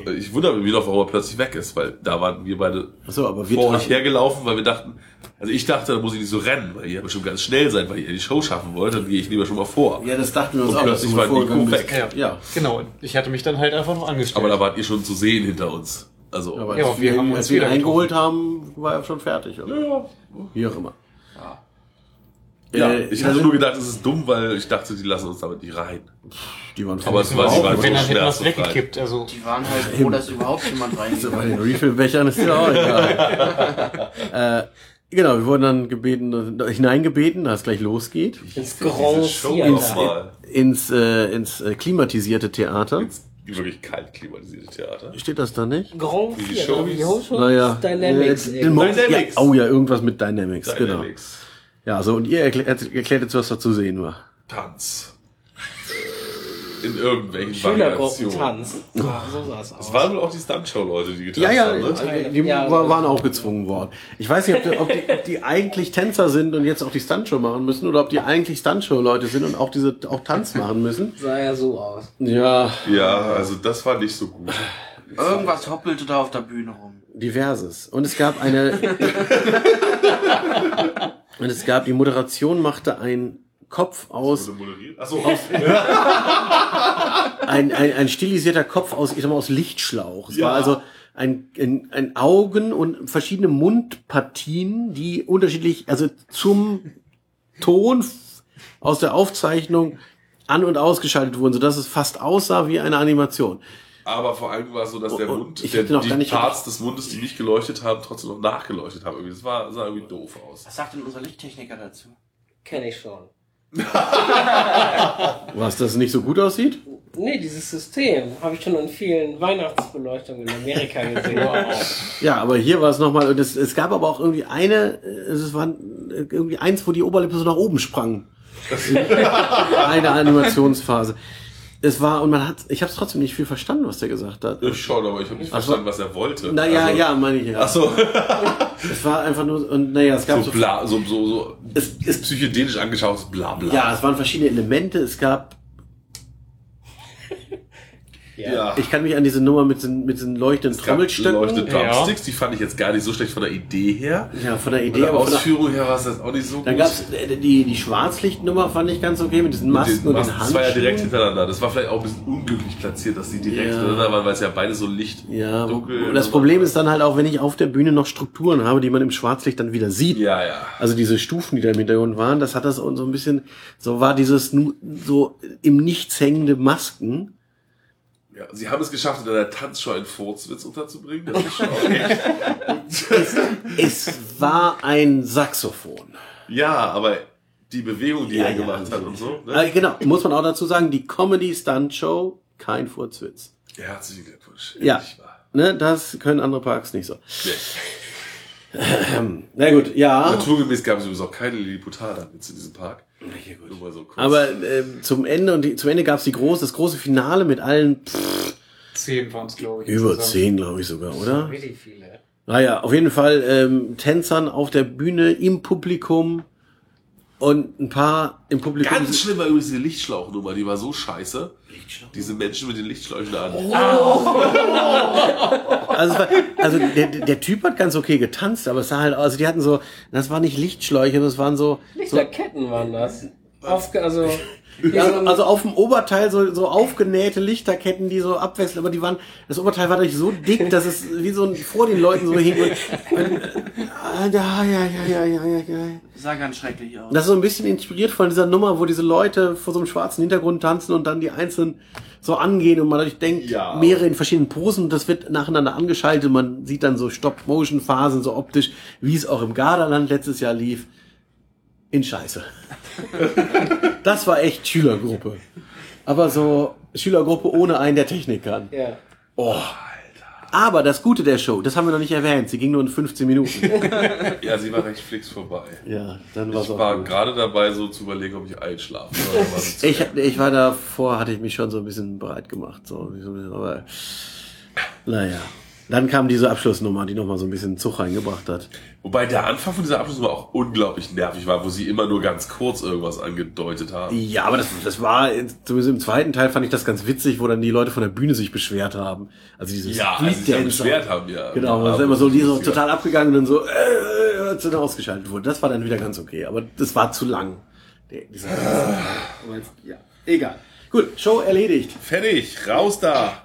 Ich wundere mich noch, warum er plötzlich weg ist, weil da waren wir beide Achso, aber wir vor euch hergelaufen, weil wir dachten, also ich dachte, da muss ich nicht so rennen, weil ihr bestimmt ganz schnell seid, weil ihr die Show schaffen wollt, dann gehe ich lieber schon mal vor. Ja, das dachten wir uns Und auch. plötzlich war Nico weg. Ja. Ja. Genau, ich hatte mich dann halt einfach noch angestellt. Aber da wart ihr schon zu sehen hinter uns. Also, Aber Ja, als wir wir, haben als wir ihn eingeholt haben, war er schon fertig. Oder? ja. Wie auch immer. Ja, Äh, ich hatte nur gedacht, es ist dumm, weil ich dachte, die lassen uns damit nicht rein. Die waren Aber es war, sie waren Wenn so dann hätte man es schmerzbefreit. weggekippt. Also, Die waren halt froh, dass überhaupt jemand So, bei reingegangen den Refill-Bechern ist ja auch egal. äh, genau, wir wurden dann gebeten, hineingebeten, dass es gleich losgeht. Ins nochmal. Ins, äh, ins äh, klimatisierte Theater. Ins wirklich kalt klimatisierte Theater. Steht das da nicht? Grand Wie die. Show Naja. Dynamics. Äh. Dynamics. Dynamics. Ja, oh ja, irgendwas mit Dynamics, genau. Ja, so, und ihr erklärt, erklärt jetzt, was da zu sehen war. Tanz. In irgendwelchen Variationen. Schülergruppentanz. Ja, so sah es aus. Es waren wohl auch die Stuntshow-Leute, die getanzt Ja, ja, haben, ne? die Ja, waren auch gezwungen worden. Ich weiß nicht, ob die, ob, die, ob die eigentlich Tänzer sind und jetzt auch die Stuntshow machen müssen oder ob die eigentlich Stuntshow-Leute sind und auch diese auch Tanz machen müssen. Sah ja so aus. Ja, Ja, also das war nicht so gut. Irgendwas hoppelte da auf der Bühne rum. diverses. Und es gab eine. und es gab, die Moderation machte ein Kopf aus, moderiert? Achso, ein, ein, ein stilisierter Kopf aus, ich sag mal, aus Lichtschlauch. Es Ja. war also ein, ein, ein Augen und verschiedene Mundpartien, die unterschiedlich, also zum Ton aus der Aufzeichnung an- und ausgeschaltet wurden, sodass es fast aussah wie eine Animation. Aber vor allem war es so, dass der Oh, oh, Mund, ich der, hätte noch die gar nicht- Parts des Mundes, die nicht geleuchtet haben, trotzdem noch nachgeleuchtet haben. Irgendwie. Das war, sah irgendwie doof aus. Was sagt denn unser Lichttechniker dazu? Kenne ich schon. Was das nicht so gut aussieht? Nee, dieses System habe ich schon in vielen Weihnachtsbeleuchtungen in Amerika gesehen. Ja, aber hier war es nochmal, und es, es gab aber auch irgendwie eine, es war irgendwie eins, wo die Oberlippe so nach oben sprang. eine Animationsphase. Es war, und man hat, ich habe es trotzdem nicht viel verstanden, was der gesagt hat. Ich schon, aber ich habe nicht Ach so. verstanden, was er wollte. Naja, also, ja, meine ich ja. Achso, Es war einfach nur, und naja, es gab so so, bla, so, so, so Es- es- psychedelisch angeschautes Blabla. ja, es waren verschiedene Elemente. Es gab, ja. ich kann mich an diese Nummer mit den, mit den leuchtenden Trommelstöcken. Leuchtende Ja. Drumsticks, die fand ich jetzt gar nicht so schlecht von der Idee her. Ja, von der Idee, von der, Ausführung her war es das auch nicht so dann gut. gab's äh, die, die Schwarzlichtnummer fand ich ganz okay mit diesen Masken den und den Masken, das Handschuhen. war ja direkt hintereinander. Das war vielleicht auch ein bisschen unglücklich platziert, dass die direkt Ja. hintereinander waren, weil es ja beide so Licht Ja, dunkel das Problem ist dann halt auch, wenn ich auf der Bühne noch Strukturen habe, die man im Schwarzlicht dann wieder sieht. Ja, ja. Also diese Stufen, die da im Hintergrund waren, das hat das so ein bisschen, so war dieses nu- so im Nichts hängende Masken. Ja. Sie haben es geschafft, in einer Tanzshow einen Furzwitz unterzubringen. Das ist schon auch echt. Es war ein Saxophon. ja, aber die Bewegung, die Ja, er ja. gemacht hat und so. Ne? Äh, genau, muss man auch dazu sagen, die Comedy Stunt Show, kein Furzwitz. Herzlichen Glückwunsch. Ja. Ne, das können andere Parks nicht so. Nee. Na gut, ja. Naturgemäß gab es übrigens auch keine Lilliputaner-Witze in diesem Park. Nur mal so kurz. Aber ähm, zum Ende und die, zum Ende gab es die große, das große Finale mit allen pff, zehn waren es, glaube ich. über insgesamt. zehn, glaube ich sogar, oder? Richtig viele. Naja, auf jeden Fall ähm, Tänzern auf der Bühne, im Publikum und ein paar im Publikum. Ganz schlimm war übrigens diese Lichtschlauchnummer, die war so scheiße. Diese Menschen mit den Lichtschläuchen an. Also, es war, also der, der Typ hat ganz okay getanzt, aber es sah halt, aus- also die hatten so, das waren nicht Lichtschläuche, das waren so, so Lichterketten waren das. Aufge also, ja, also auf dem Oberteil so, so aufgenähte Lichterketten, die so abwechseln, aber die waren, das Oberteil war durch so dick, dass es wie so ein, vor den Leuten so hing und, und ah, ja, ja, ja, ja, ja, ja, ja. Sah ganz schrecklich aus. Das ist so ein bisschen inspiriert von dieser Nummer, wo diese Leute vor so einem schwarzen Hintergrund tanzen und dann die einzelnen so angehen und man dadurch denkt, Ja. mehrere in verschiedenen Posen und das wird nacheinander angeschaltet. Man sieht dann so Stop-Motion-Phasen, so optisch, wie es auch im Gardaland letztes Jahr lief. In Scheiße. das war echt Schülergruppe. Aber so Schülergruppe ohne einen, der Technik kann. ja. Oh. Aber das Gute der Show, das haben wir noch nicht erwähnt, sie ging nur in 15 Minuten. Ja, sie war recht fix vorbei. ja, dann war's Ich war gut. gerade dabei, so zu überlegen, ob ich einschlafe. Ich, ich war davor, hatte ich mich schon so ein bisschen bereit gemacht. So, aber naja. Dann kam diese Abschlussnummer, die nochmal so ein bisschen Zug reingebracht hat. Wobei der Anfang von dieser Abschlussnummer auch unglaublich nervig war, wo sie immer nur ganz kurz irgendwas angedeutet haben. Ja, aber das, das war, zumindest im zweiten Teil fand ich das ganz witzig, wo dann die Leute von der Bühne sich beschwert haben. Also dieses Ja, als sie sich beschwert haben, ja. Genau, das ist immer so, die so total abgegangen und dann so, äh, als dann ausgeschaltet wurde. Das war dann wieder ganz okay, aber das war zu lang. Dieser, jetzt, ja, egal. Gut, Show erledigt. Fertig, raus da.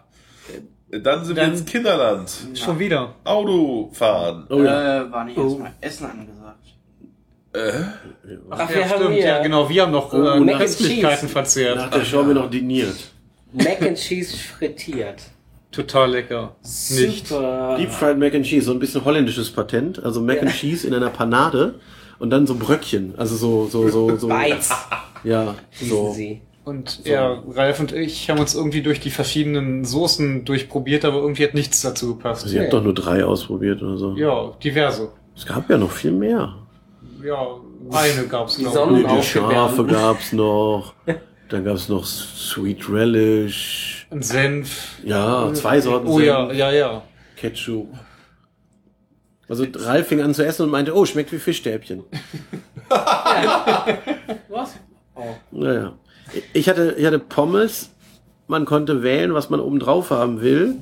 Dann sind wir Dann- ins Kinderland. Schon wieder. Auto fahren. Oh ja. Äh, war nicht erstmal Essen angesagt. Ach, ja, wir haben stimmt. hier Ja, genau. Wir haben noch Oh, äh, Mac and Köstlichkeiten Cheese. verzehrt. Der Show haben wir noch diniert. Mac and Cheese frittiert. Total lecker. Nicht. Super. Deep Fried Mac and Cheese, so ein bisschen holländisches Patent. Also Mac and Cheese in einer Panade und dann so Bröckchen. Also so, so, so, so. Bites Ja, hießen so. sie. Und ja, Ralf und ich haben uns irgendwie durch die verschiedenen Soßen durchprobiert, aber irgendwie hat nichts dazu gepasst. Sie hat doch nur drei ausprobiert oder so. Ja, diverse. Es gab ja noch viel mehr. Ja, eine gab's Die noch. Sonne- Nee, die. Schafe gab's noch. Dann gab's noch Sweet Relish. Ein Senf. Ja, zwei Sorten Oh ja, Senf, ja, ja. Ketchup. Also Ralf fing an zu essen und meinte, oh, schmeckt wie Fischstäbchen. Was? Oh. Naja. Ich hatte, ich hatte Pommes. Man konnte wählen, was man oben drauf haben will.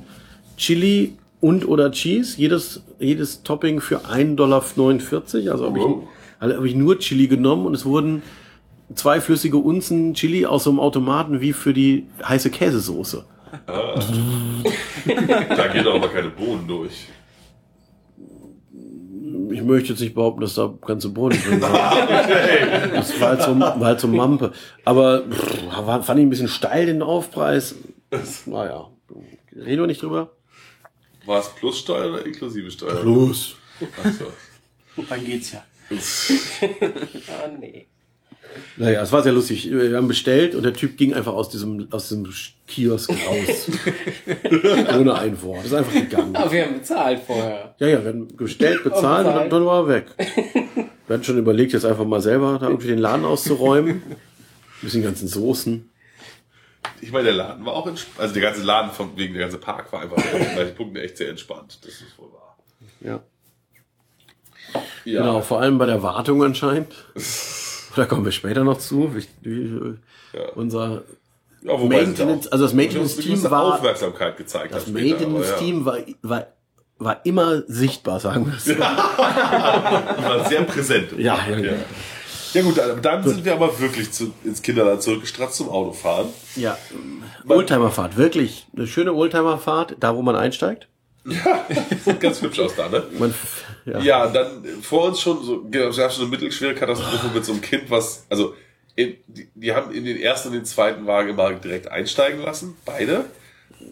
Chili und oder Cheese. Jedes, jedes Topping für 1,49 Dollar. Also habe ich, Oh. also hab ich nur Chili genommen und es wurden zwei flüssige Unzen Chili aus so einem Automaten wie für die heiße Käsesoße. Da gehen aber keine Bohnen durch. Ich möchte jetzt nicht behaupten, dass da ganze Bohnen drin waren. Das war halt, so, war halt so Mampe. Aber pff, war, fand ich ein bisschen steil den Aufpreis. Naja, reden wir nicht drüber. War es Plussteuer oder inklusive Steuer? Plus. Ach so. Dann geht's ja. Ah, nee. Naja, es war sehr lustig. Wir haben bestellt und der Typ ging einfach aus diesem, aus diesem Kiosk raus. Ohne ein Wort. Ist einfach gegangen. Aber wir haben bezahlt vorher. Ja, ja, wir haben bestellt, bezahlt und dann, dann war er weg. Wir hatten schon überlegt, jetzt einfach mal selber da irgendwie den Laden auszuräumen. Mit den ganzen Soßen. Ich meine, der Laden war auch entspannt. Also der ganze Laden von wegen der ganze Park war einfach in manchen Punkten echt sehr entspannt. Das ist wohl wahr. Ja. Ja. Genau, vor allem bei der Wartung anscheinend. Da kommen wir später noch zu. Wie, wie, Ja. Unser ja Maintenance- also das Maintenance-Team war- Aufmerksamkeit gezeigt das Maintenance-Team war, war, war immer sichtbar, sagen wir es so. Ja. Waren sehr präsent. Ja, ja, ja. ja. Ja gut, dann, dann sind wir aber wirklich zu, ins Kinderland zurückgestratzt zum Autofahren. Ja, Oldtimerfahrt, wirklich eine schöne Oldtimerfahrt, da wo man einsteigt. Sieht ganz hübsch aus da, ne? Man, ja. Ja, dann vor uns schon so, gab schon eine mittelschwere Katastrophe mit so einem Kind, was, also, in, die, die haben in den ersten und den zweiten Wagen immer direkt einsteigen lassen, beide.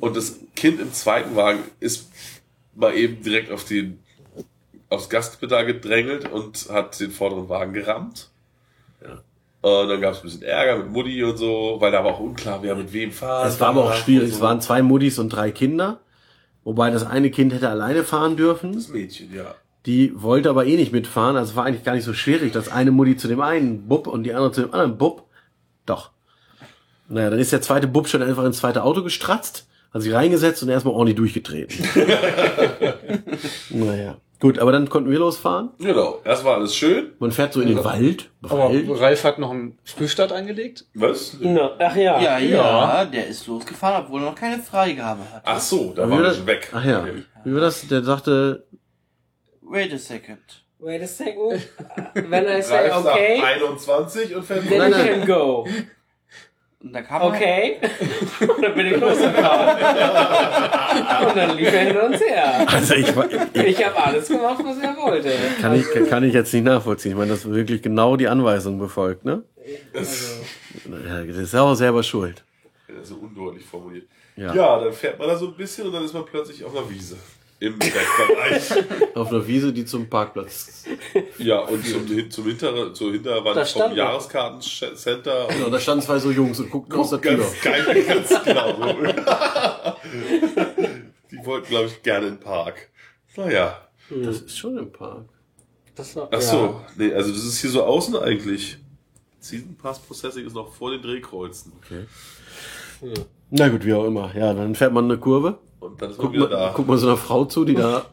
Und das Kind im zweiten Wagen ist mal eben direkt auf den, aufs Gaspedal gedrängelt und hat den vorderen Wagen gerammt. Und dann gab es ein bisschen Ärger mit Mutti und so, weil da war auch unklar, wer mit wem fährt. Es war aber auch schwierig. Und Es so. waren zwei Muttis und drei Kinder. Wobei das eine Kind hätte alleine fahren dürfen. das Mädchen, ja. Die wollte aber eh nicht mitfahren. Also es war eigentlich gar nicht so schwierig. Das eine Mutti zu dem einen Bub und die andere zu dem anderen Bub. Doch. Naja, dann ist der zweite Bub schon einfach ins zweite Auto gestratzt, hat sich reingesetzt und erstmal ordentlich durchgetreten. naja. Gut, aber dann konnten wir losfahren. Genau, das war alles schön. Man fährt so in den Wald. Aber Wald. Ralf hat noch einen Frühstart eingelegt. Was? No. Ach ja. Ja, ja, der ist losgefahren, obwohl er noch keine Freigabe hat. Ach so, da war wir das? schon weg. Ach ja. Okay. Wie war das? Der sagte, Wait a second. Wait a second. When I say Ralf sagt okay, 21 und fährt then you can go. Und da kam. Okay. Und dann bin ich losgefahren. Und dann lief er hinter uns her. also ich, war- Ich habe alles gemacht, was er wollte. kann ich, kann ich jetzt nicht nachvollziehen. Ich meine, das wirklich genau die Anweisung befolgt, ne? Ja, das ist auch selber schuld. Ja, so undeutlich formuliert. Ja. Ja. dann fährt man da so ein bisschen und dann ist man plötzlich auf einer Wiese. Im Wegbereich. Auf einer Wiese, die zum Parkplatz. ja, und zum, zum Hinter, zur Hinterwand Da vom Jahreskartencenter. Genau, da standen zwei so Jungs und guckten aus der Tür. Ganz geil, ganz genau. so. Die wollten, glaube ich, gerne in den Park. Naja. Das ist schon im Park. Das war, Ach so, nee, also das ist hier so außen eigentlich. Season Pass Processing ist noch vor den Drehkreuzen. Na gut, wie auch immer. Ja, dann fährt man eine Kurve. Und dann ist wieder man, da. guckt man so einer Frau zu, die da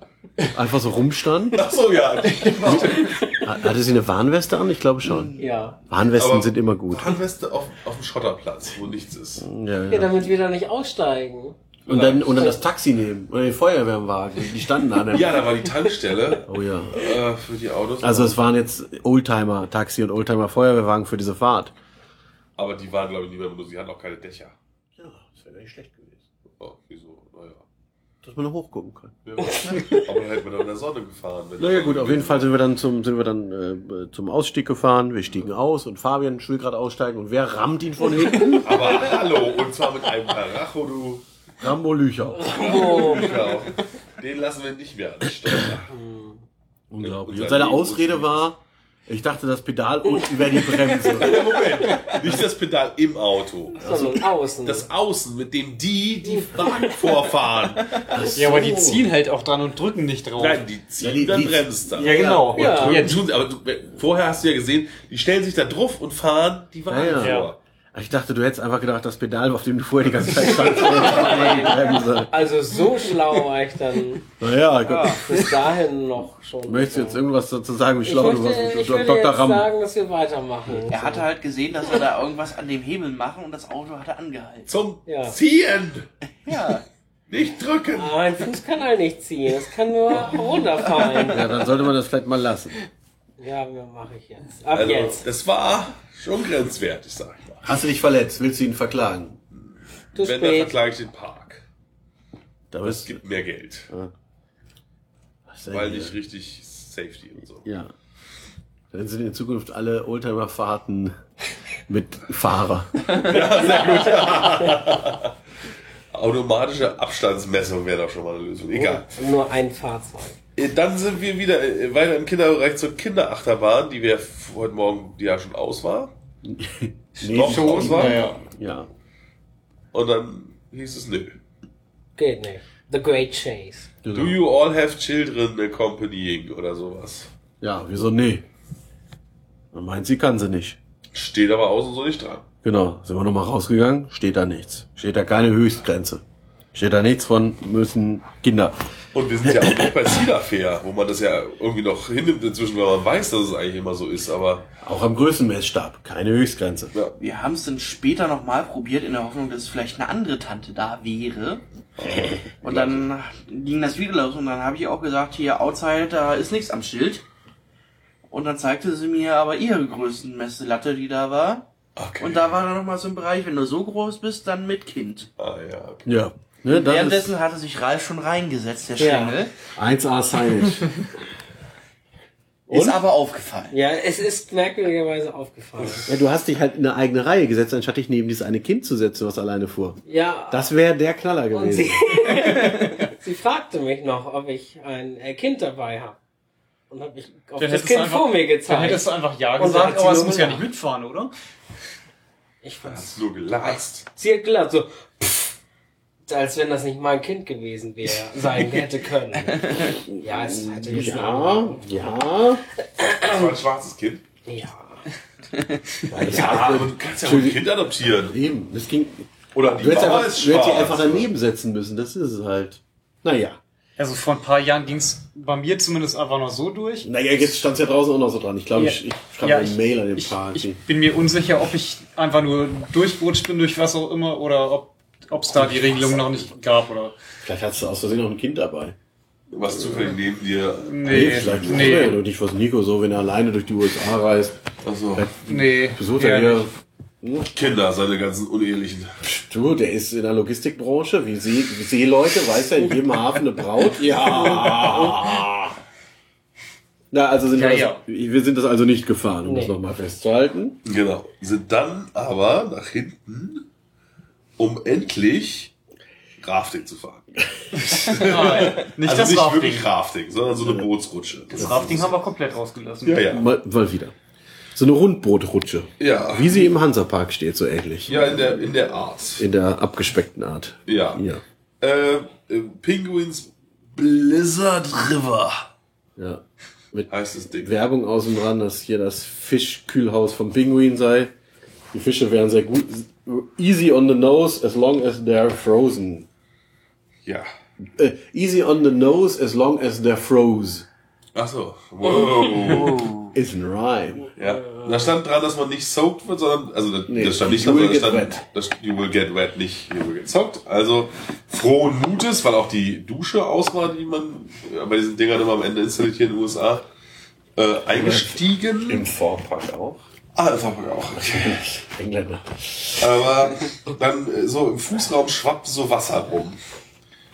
einfach so rumstand. Ach so, ja. Hat- Hatte sie eine Warnweste an? Ich glaube schon. Ja. Warnwesten Aber sind immer gut. Warnweste auf, auf dem Schotterplatz, wo nichts ist. Ja, Ja, ja. damit wir da nicht aussteigen. Und dann, und dann das Taxi nehmen. Oder den Feuerwehrwagen. Die standen da. Ne? Ja, da war die Tankstelle Oh ja. äh, für die Autos. Also es waren jetzt Oldtimer-Taxi und Oldtimer-Feuerwehrwagen für diese Fahrt. aber die waren, glaube ich, nicht mehr benutzt. Die hatten auch keine Dächer. Ja, das wäre nicht schlecht gewesen. Dass man hochgucken kann. Ja. Aber dann hätten wir doch in der Sonne gefahren. Naja gut, auf jeden Fall sind wir dann zum, sind wir dann äh, zum Ausstieg gefahren. Wir stiegen aus und Fabian will gerade aussteigen und wer rammt ihn von hinten? Aber hallo, und zwar mit einem Karacho, du. Rambo Lücher. Ja, den lassen wir nicht mehr an Steuer. Unglaublich. Und seine sein Ausrede war, ich dachte, das Pedal unten wäre die Bremse. Moment, nicht das Pedal im Auto. Sondern außen. Das Außen, mit dem die die Wagen vorfahren. Ja, aber die ziehen halt auch dran und drücken nicht drauf. Nein, die ziehen, Ja, die- dann die- bremst dann. Ja, genau. Ja. Drücken Ja, tun aber du, vorher hast du ja gesehen, die stellen sich da drauf und fahren die Wagen Ja, ja. vor. Ich dachte, du hättest einfach gedacht, das Pedal, auf dem du vorher die ganze Zeit standst. Also so schlau war ich dann Naja, Gott. bis dahin noch schon. Möchtest du jetzt irgendwas dazu sagen, wie ich schlau möchte, du warst? ich würde Dr. jetzt Ram. sagen, dass wir weitermachen. Er hatte halt gesehen, dass wir da irgendwas an dem Hebel machen und das Auto hatte angehalten. Zum Ja. Ziehen! Ja. Nicht drücken! Aber mein Fuß kann halt nicht ziehen. Es kann nur runterfallen. Ja, dann sollte man das vielleicht mal lassen. Ja, mache ich jetzt? Ab Also, jetzt. es war schon grenzwertig, sag ich mal. Hast du dich verletzt? Willst du ihn verklagen? Zu Wenn, dann spät. verklage ich den Park. Da Es ist, gibt mehr Geld. Was denn Weil hier? nicht richtig Safety und so. Ja. Dann sind in Zukunft alle Oldtimer-Fahrten mit Fahrer. Automatische Abstandsmessung wäre doch schon mal eine Lösung. Egal. Nur ein Fahrzeug. Äh, Dann sind wir wieder äh, weiter im Kinderbereich zur Kinderachterbahn, die wir f- heute Morgen, die ja schon aus war. Nee, war. Ja, ja. Und dann hieß es nö. Geht nicht. The Great Chase. Do you all have children accompanying oder sowas? Ja, wieso nee? Man meint, sie kann sie nicht. Steht aber außen so nicht dran. Genau, sind wir nochmal rausgegangen, steht da nichts. Steht da keine Höchstgrenze. Steht da nichts von müssen Kinder. Und wir sind ja auch nicht bei Cedar Fair, wo man das ja irgendwie noch hinnimmt inzwischen, weil man weiß, dass es eigentlich immer so ist, aber Auch am Größenmessstab, keine Höchstgrenze. ja. Wir haben es dann später nochmal probiert, in der Hoffnung, dass vielleicht eine andere Tante da wäre. Und dann ging das wieder los und dann habe ich auch gesagt, hier outside, da ist nichts am Schild. Und dann zeigte sie mir aber ihre größten Messelatte, die da war. Okay. Und da war dann nochmal so ein Bereich, wenn du so groß bist, dann mit Kind. ah, ja, okay. Ja. Ne, Währenddessen hatte sich Ralf schon reingesetzt, der Ja. Schengel. ist 1A Signage. Ist aber aufgefallen. Ja, es ist merkwürdigerweise aufgefallen. ja, du hast dich halt in eine eigene Reihe gesetzt, anstatt dich neben dieses eine Kind zu setzen, was alleine fuhr. Ja, Das wäre der Knaller und gewesen. sie, sie fragte mich noch, ob ich ein äh, Kind dabei habe. Und habe mich auf Dann das Kind du einfach, vor mir dann gezeigt. hättest du einfach Ja Und gesagt, sagt aber sie es muss ja ja. nicht mitfahren, oder? Ich fand's Hast nur gelatzt. Sie hat gelacht, so, pff, als wenn das nicht mein Kind gewesen wäre, sein hätte können. Ja, es hätte jetzt Ja, ja. Das war ein schwarzes Kind. Ja. Ja, aber du kannst ja auch ein Kind adoptieren. Eben, das ging. Oder die Du hättest, Mama einfach, ist du hättest schwarz. einfach daneben setzen müssen, das ist es halt. Naja. Also vor ein paar Jahren ging es bei mir zumindest einfach noch so durch. Naja, jetzt stand ja draußen auch noch so dran. Ich glaube, Ja. ich, ich schreibe Ja, eine ich- Mail an den Ich, ich bin mir unsicher, ob ich einfach nur durchgerutscht bin durch was auch immer oder ob es da die Regelung noch nicht gab oder. Vielleicht hast du aus Versehen noch ein Kind dabei. Was zufällig neben dir. Nee, vielleicht nee, nee. nicht was Nico so, wenn er alleine durch die USA reist. Also nee. Besucht er hier. nicht. Kinder, seine ganzen unehelichen. Du, der ist in der Logistikbranche, wie, See, wie Seeleute, weiß er in jedem Hafen eine Braut? Ja. Na, also sind Ja, wir, ja. Das, wir sind das also nicht gefahren, um Nee. das nochmal festzuhalten. Genau. Sind dann aber nach hinten, um endlich Rafting zu fahren. Nein, nicht also das nicht Rafting. wirklich Rafting, sondern so eine Bootsrutsche. Das Rafting haben wir komplett rausgelassen. Ja, ja. Mal, mal wieder. So eine Rundbootrutsche. Ja. Wie sie im Hansapark steht, so ähnlich. Ja, in der, in der Art. In der abgespeckten Art. Ja. Ja. Äh, äh, Penguins Blizzard River Ja. Mit heißt das Ding. Werbung außen dran, dass hier das Fischkühlhaus vom Pinguin sei. Die Fische wären sehr gut. Easy on the nose as long as they're frozen. Ja. Äh, easy on the nose as long as they're froze. Ach so. Wow. Is ein Rhyme. ja. Da stand dran, dass man nicht soaked wird, sondern, also das, Nee, das stand nicht dran, sondern get stand, wet. das, you will get wet, nicht you will get soaked. Also frohen Mutes, weil auch die Dusche aus war, die man bei diesen Dingern immer am Ende installiert hier in den USA, äh, eingestiegen. Vorpark auch. Ah, das haben wir auch. Okay. Engländer. Aber dann äh, so im Fußraum schwappte so Wasser rum.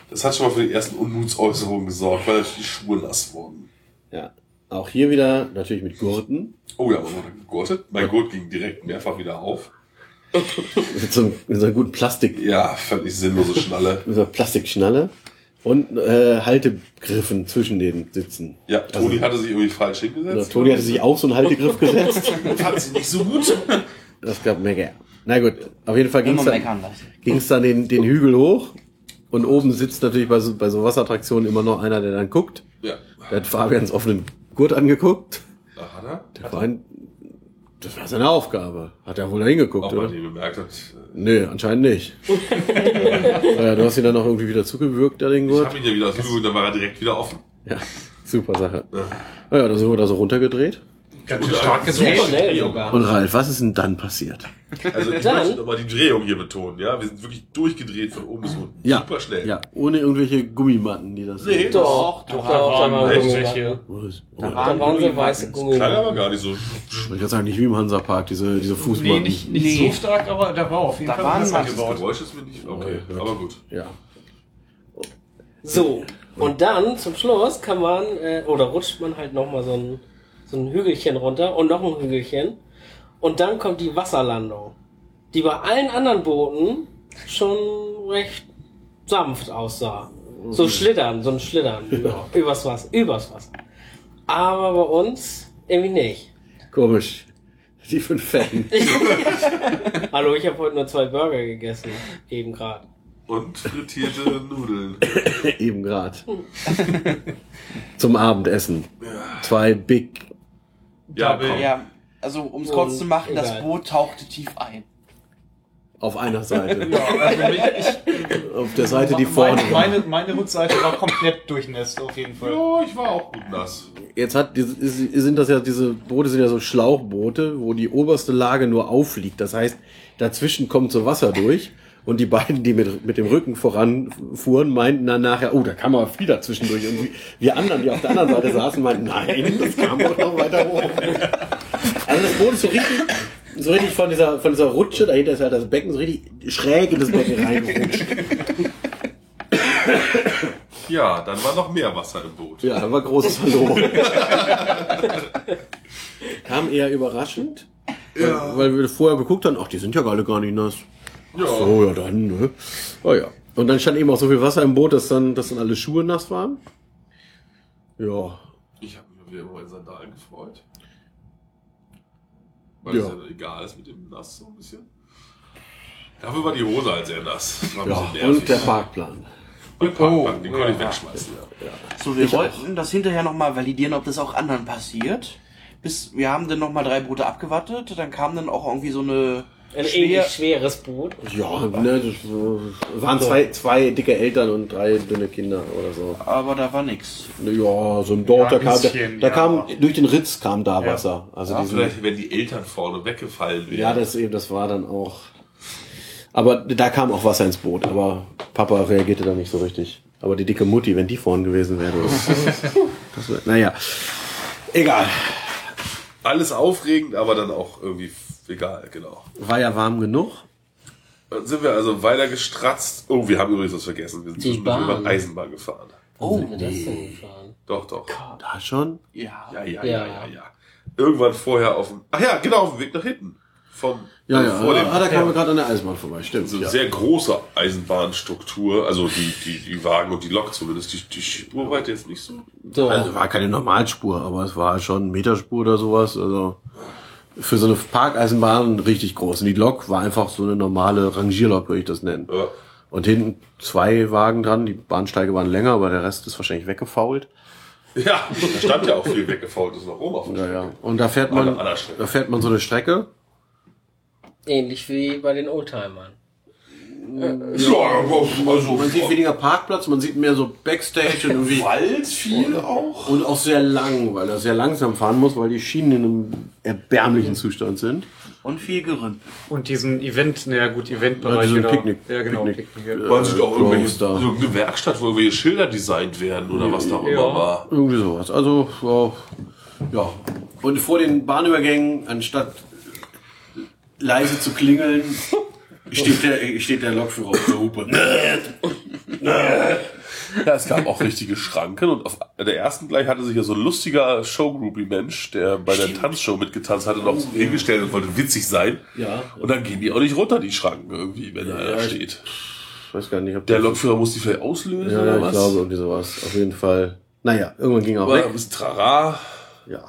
Das hat schon mal für die ersten Unmutsäußerungen gesorgt, weil die Schuhe nass wurden. Ja. Auch hier wieder natürlich mit Gurten. Oh ja, man wurde gegurtet. Mein Gurt ging direkt mehrfach wieder auf. Mit so, einem- mit so einer guten Plastik, Ja, völlig sinnlose Schnalle. mit so einer Plastikschnalle. Und äh, Haltegriffen zwischen den Sitzen. Ja, Toni hatte sich irgendwie falsch hingesetzt. Also, Toni hatte sich auch so einen Haltegriff gesetzt. fand sie nicht so gut. Das gab Mega. Na gut, auf jeden Fall ging es dann, ging's dann den, den Hügel hoch. Und oben sitzt natürlich bei so, bei so Wasserattraktionen immer noch einer, der dann guckt. Ja. Der hat Fabians offenen Gurt angeguckt. Da hat er. Der war ein, das war seine Aufgabe. Hat er wohl da hingeguckt, Ob man oder? den bemerkt hat. Nee, anscheinend nicht. ja, du hast ihn dann noch irgendwie wieder zugewürgt, da den Ich habe ihn ja wieder ausgesucht, dann war er direkt wieder offen. Ja, super Sache. Naja, dann sind wir da so runtergedreht. Ganz schön stark Sehr gesucht. Und Ralf, was ist denn dann passiert? Also ich Dann- möchte nochmal die Drehung hier betonen, ja. Wir sind wirklich durchgedreht von oben bis unten. Ja, Super schnell. ja, ohne irgendwelche Gummimatten, die das. Nee, Doch, Da doch, waren da waren welche. Oh, Da waren waren so Gummimatten. weiße Klang Gummimatten. aber gar nicht so. Ich würde sagen, nicht wie im Hansapark, diese, diese Nee, Fußmatten. nicht, nicht Nee. so stark, aber da war auf jeden Da Fall waren was Matten. Das. Geräusch ist mir nicht. Okay, Ja. aber gut. Ja. So, und dann zum Schluss kann man, äh, oder rutscht man halt nochmal so ein, so ein Hügelchen runter und noch ein Hügelchen. Und dann kommt die Wasserlandung, die bei allen anderen Booten schon recht sanft aussah. So Schlittern, so ein Schlittern über, übers Wasser, übers Wasser. Aber bei uns irgendwie nicht. Komisch. Die fünf Fetten. Hallo, ich habe heute nur zwei Burger gegessen, eben gerade. Und frittierte Nudeln. Eben grad. Zum Abendessen. Zwei Big. Ja, Double. Ja, also um es Und kurz zu machen, das egal. Boot tauchte tief ein. Auf einer Seite. Ja, also mich, ich, Auf der Seite, die vorne meine, war. meine, meine Rückseite war komplett durchnässt, auf jeden Fall. Ja, ich war auch gut nass. Jetzt hat, sind das ja, diese Boote sind ja so Schlauchboote, wo die oberste Lage nur aufliegt. Das heißt, dazwischen kommt so Wasser durch. Und die beiden, die mit, mit dem Rücken voranfuhren, meinten dann nachher, oh, da kam aber viel dazwischen durch. Und wir- anderen, die auf der anderen Seite saßen, meinten, nein, das kam doch noch weiter hoch. Also das Boot ist so richtig, so richtig von dieser, von dieser Rutsche, dahinter ist halt das Becken, so richtig schräg in das Becken reingerutscht. Ja, dann war noch mehr Wasser im Boot. Ja, da war großes Hallo. Kam eher überraschend, weil, weil wir vorher geguckt haben, ach, die sind ja alle gar nicht nass. Ja. So, ja dann, ne? Oh ja. Und dann stand eben auch so viel Wasser im Boot, dass dann, dass dann alle Schuhe nass waren. Ja. Ich habe mich wieder über meinen Sandalen gefreut. Weil Ja. es ja egal ist mit dem Nass so ein bisschen. Dafür war die Hose halt sehr nass. Ja, und der Parkplan. Und den Oh, konnte ich ja. wegschmeißen. Ja. So, wir Ich wollten das hinterher nochmal validieren, ob das auch anderen passiert. Bis, wir haben dann nochmal drei Boote abgewartet, dann kam dann auch irgendwie so eine Ein schwer, ähnlich schweres Boot. Ja, ne, das äh, waren zwei, zwei dicke Eltern und drei dünne Kinder oder so. aber da war nix. Ja, so ein Dort, Ja, da kam, da, bisschen, da ja. kam, durch den Ritz kam da Wasser. Also Ja, diesen, vielleicht, wenn die Eltern vorne weggefallen wären. Ja, das eben, das war dann auch. Aber da kam auch Wasser ins Boot, aber Papa reagierte da nicht so richtig. Aber die dicke Mutti, wenn die vorn gewesen wäre. Das, wär, naja. Egal. Alles aufregend, aber dann auch irgendwie egal, genau. War ja warm genug. Dann sind wir also weiter gestratzt. Oh, wir haben übrigens was vergessen. Wir sind Die zwischendurch über Eisenbahn gefahren. Oh, sind wir das denn gefahren? Doch, doch. Da schon? Ja. Ja, ja, ja, Ja. ja. Irgendwann vorher auf dem, ach ja, genau, auf dem Weg nach hinten. Vom, Ja, also ja. vor dem, ah, da kamen wir gerade an der Eisenbahn vorbei. Stimmt. so eine Ja. sehr große Eisenbahnstruktur, also die, die, die Wagen und die Lok zumindest, die, die Spurweite jetzt nicht so. So, Also war keine Normalspur, aber es war schon Meterspur oder sowas. Also für so eine Parkeisenbahn richtig groß. Und die Lok war einfach so eine normale Rangierlok, würde ich das nennen. Ja. Und hinten zwei Wagen dran. Die Bahnsteige waren länger, aber der Rest ist wahrscheinlich weggefault. Ja, da stand ja auch viel weggefaultes noch rum auf dem Ja, ja. Und da fährt An man, da fährt man so eine Strecke. ähnlich wie bei den Oldtimern. Ja, also Man sieht weniger Parkplatz, man sieht mehr so Backstage und irgendwie. Wald viel auch. Und auch sehr lang, weil er sehr langsam fahren muss, weil die Schienen in einem erbärmlichen Zustand sind. Und viel Gerümpel. Und diesen Event, naja gut, Ja, Eventbereich diesen oder- Picknick- Ja, genau. Picknick. Picknick, ja. Man sieht auch irgendwelche, Groß da. irgendeine Werkstatt, wo irgendwelche Schilder designt werden oder was da auch immer Ja. war. Irgendwie sowas. Also, ja. ja. Und vor den Bahnübergängen, anstatt leise zu klingeln, steht der, steht der Lokführer auf der Hupe. Ja, es gab auch richtige Schranken und auf der ersten gleich hatte sich ja so ein lustiger Showgroupie-Mensch, der bei der Tanzshow mitgetanzt hatte, noch so hingestellt und wollte witzig sein. Ja. Und dann gehen die auch nicht runter, die Schranken irgendwie, wenn er da ich- steht. Ich weiß gar nicht, ob Der Lokführer muss die vielleicht auslösen Ja, oder ich was? glaube irgendwie sowas. Auf jeden Fall. Naja, irgendwann ging er auch weg. ein bisschen trara. Ja.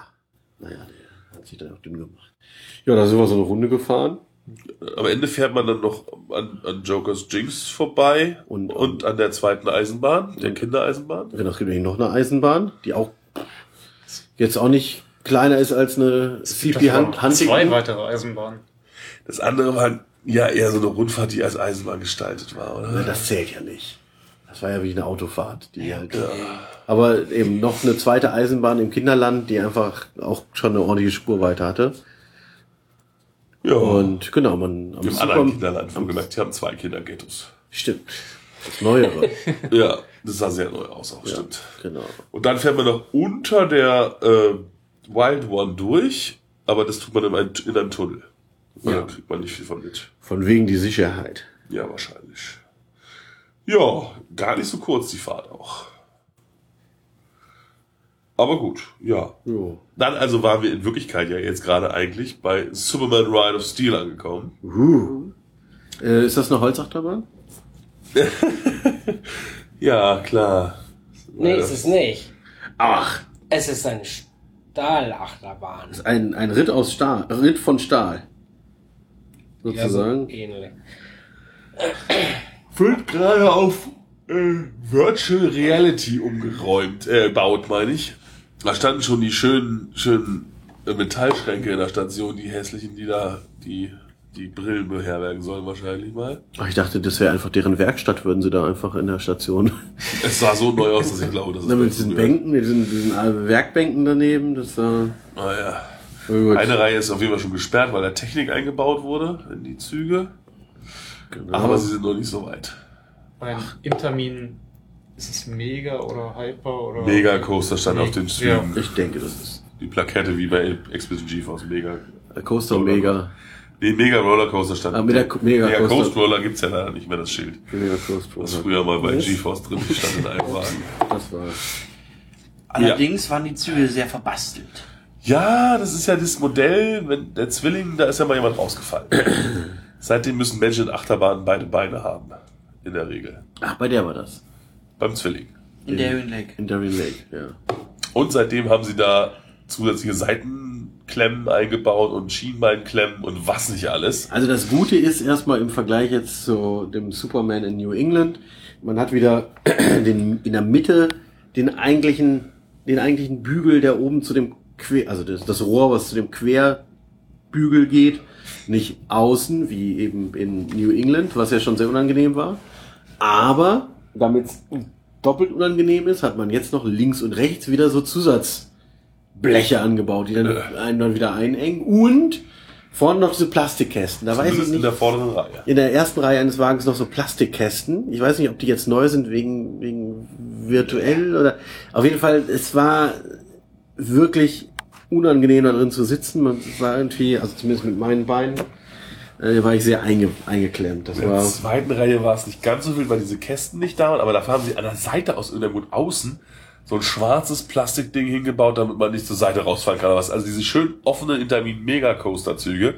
Naja, der hat sich dann auch dünn gemacht. Ja, da sind wir so eine Runde gefahren. Am Ende fährt man dann noch an, an Jokers Jinx vorbei Und- und, an der zweiten Eisenbahn, der Kindereisenbahn. Genau, es gibt nämlich noch eine Eisenbahn, die auch jetzt auch nicht kleiner ist als eine CP Hand, Hand Zwei weitere Eisenbahnen. Das andere war ja eher so eine Rundfahrt, die als Eisenbahn gestaltet war, Na, oder? Das zählt ja nicht. Das war ja wie eine Autofahrt, die halt. Aber eben noch eine zweite Eisenbahn im Kinderland, die einfach auch schon eine ordentliche Spurweite hatte. Ja. Und genau, man am Im Super- anderen Kinderland, wohlgemerkt, die haben zwei Kinderghettos. Stimmt. Das Neuere. Ja, das sah sehr neu aus, auch stimmt. genau. Und dann fährt man noch unter der äh, Wild One durch, aber das tut man in einem, in einem Tunnel. Ja. Ja. Da kriegt man nicht viel von mit. Von wegen die Sicherheit. Ja, wahrscheinlich. Ja, gar nicht so kurz die Fahrt auch. Aber gut, ja. Jo. Dann also waren wir in Wirklichkeit ja jetzt gerade eigentlich bei Superman Ride of Steel angekommen. Uh. Äh, ist das eine Holzachterbahn? Ja, klar. Nee, ist es nicht. Ach, Es ist eine Stahlachterbahn. ist ein, ein Ritt aus Stahl, Ritt von Stahl. Ja, so Sozusagen. ähnlich. Wird gerade auf äh, Virtual Reality umgeräumt, äh, baut, meine ich. Da standen schon die schönen, schönen äh, Metallschränke in der Station, die hässlichen, die da die, die Brillen beherbergen sollen wahrscheinlich mal. Ach, ich dachte, das wäre einfach deren Werkstatt, würden sie da einfach in der Station. Es sah so neu aus, dass ich glaube, dass es mit diesen. Bänken, mit diesen, diesen äh, Werkbänken daneben, das war. Naja. Oh gut. Eine Reihe ist auf jeden Fall schon gesperrt, weil da Technik eingebaut wurde in die Züge. Genau. Aber sie sind noch nicht so weit. Beim Intermin ist es Mega oder Hyper oder. Mega Coaster stand auf den Zügen. Ja. ich denke, das ist Die Plakette wie bei Expedition GeForce Mega. Coaster Oder- Mega. Nee, Mega Roller Coaster stand. Ah, Co- Mega Mega Coaster. Coast Roller gibt's ja leider nicht mehr, das Schild. Mega Coaster. Das früher mal bei GeForce drin stand in einem Wagen. Das war. Allerdings waren die Züge sehr verbastelt. Ja, das ist ja das Modell, wenn der Zwilling, da ist ja mal jemand rausgefallen. Seitdem müssen Menschen in Achterbahnen beide Beine haben. In der Regel. Ach, bei der war das. Beim Zwilling. In Darien Lake. In Darien Lake, ja. Und seitdem haben sie da zusätzliche Seitenklemmen eingebaut und Schienbeinklemmen und was nicht alles. Also das Gute ist erstmal im Vergleich jetzt zu dem Superman in New England, man hat wieder den, in der Mitte den eigentlichen, den eigentlichen Bügel, der oben zu dem Quer, also das, das Rohr, was zu dem Querbügel geht, nicht außen, wie eben in New England, was ja schon sehr unangenehm war. Aber damit es doppelt unangenehm ist, hat man jetzt noch links und rechts wieder so Zusatzbleche angebaut, die dann einen dann wieder einengen und vorne noch diese Plastikkästen. Da weiß ich Zumindest in nicht. der vorderen Reihe. In der ersten Reihe eines Wagens noch so Plastikkästen. Ich weiß nicht, ob die jetzt neu sind wegen, wegen virtuell oder. Auf jeden Fall, es war wirklich unangenehm da drin zu sitzen. Man war irgendwie, also zumindest mit meinen Beinen, äh, war ich sehr einge, eingeklemmt. Das In der war, zweiten Reihe war es nicht ganz so wild, weil diese Kästen nicht da waren, aber da haben sie an der Seite aus irgendeinem Grund außen so ein schwarzes Plastikding hingebaut, damit man nicht zur Seite rausfallen kann. oder was. Also diese schön offenen Intermin Mega Coaster Züge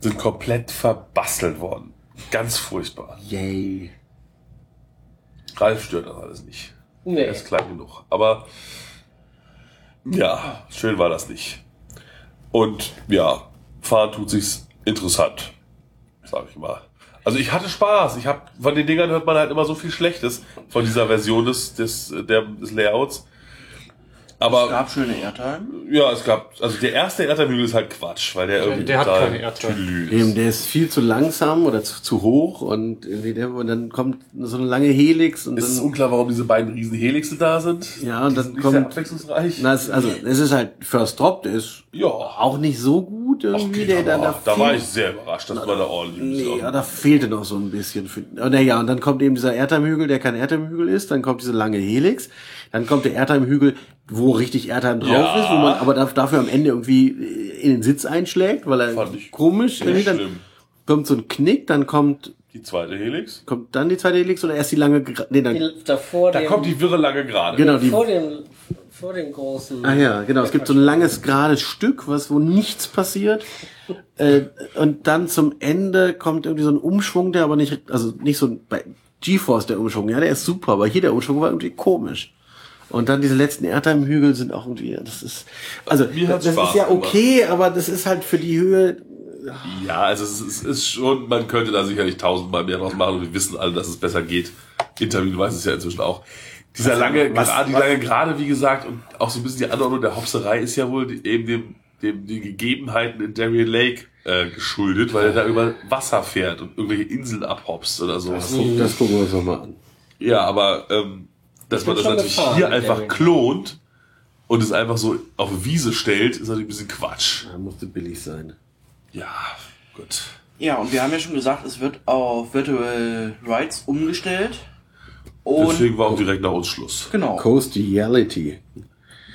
sind komplett verbastelt worden. Ganz furchtbar. yay. Ralf stört das alles nicht. Nee. Er ist klein genug. Aber ja, schön war das nicht. Und ja, fahren tut sich's interessant, sag ich mal. Also ich hatte Spaß. Ich hab von den Dingern hört man halt immer so viel Schlechtes von dieser Version des des, der, des Layouts. Es Aber gab schöne Airtime. ja, es gab also der erste Erdterminal ist halt Quatsch, weil der irgendwie der hat keine Airtime. Eben, der ist viel zu langsam oder zu, zu hoch und, irgendwie der, und dann kommt so eine lange Helix und Es ist unklar, warum diese beiden riesen Helixe da sind. Ja, und Die dann sind nicht kommt- sehr abwechslungsreich. na, es, also es ist halt First Drop, der ist ja. auch nicht so gut irgendwie. Okay, der, da, dann war, da viel- war ich sehr überrascht, dass man da ordentlich Nee, ja, da fehlte noch so ein bisschen. Für, naja, und dann kommt eben dieser Erdheimhügel, der kein Erdheimhügel ist. Dann kommt diese lange Helix. Dann kommt der Erdheimhügel, wo richtig Erdheim drauf Ja. ist, wo man aber da- dafür am Ende irgendwie in den Sitz einschlägt, weil er Fand ich komisch nicht dann schlimm. kommt so ein Knick, dann kommt Die zweite Helix. Kommt dann die zweite Helix oder erst die lange, nee, dann, Die, davor Da dem, kommt die wirre lange gerade. genau, die, vor dem, vor dem großen. ah ja, genau, es gibt so ein langes, gerades Stück, was, wo nichts passiert, äh, und dann zum Ende kommt irgendwie so ein Umschwung, der aber nicht, also nicht so ein, bei GeForce der Umschwung, ja, der ist super, aber hier der Umschwung war irgendwie komisch. Und dann diese letzten Erdheim-Hügel sind auch irgendwie, das ist, also, das Spaß ist ja gemacht. okay, aber das ist halt für die Höhe, Ja, also es ist, es ist schon, man könnte da sicherlich tausendmal mehr draus machen und wir wissen alle, dass es besser geht. Interview weiß es ja inzwischen auch. Dieser lange, was- gerade, die lange gerade, wie gesagt, und auch so ein bisschen die Anordnung der Hopserei ist ja wohl eben dem, dem, den Gegebenheiten in Darien Lake äh, geschuldet, weil er da über Wasser fährt und irgendwelche Inseln abhopst oder so. das, das gucken wir uns nochmal an. Ja, aber ähm, dass man das natürlich gefahren hier einfach Darien. klont und es einfach so auf Wiese stellt, ist natürlich ein bisschen Quatsch. Da musste billig sein. Ja, gut. Ja, und wir haben ja schon gesagt, es wird auf Virtual Rights umgestellt. Und Deswegen war auch direkt nach uns Schluss. genau, Coastiality.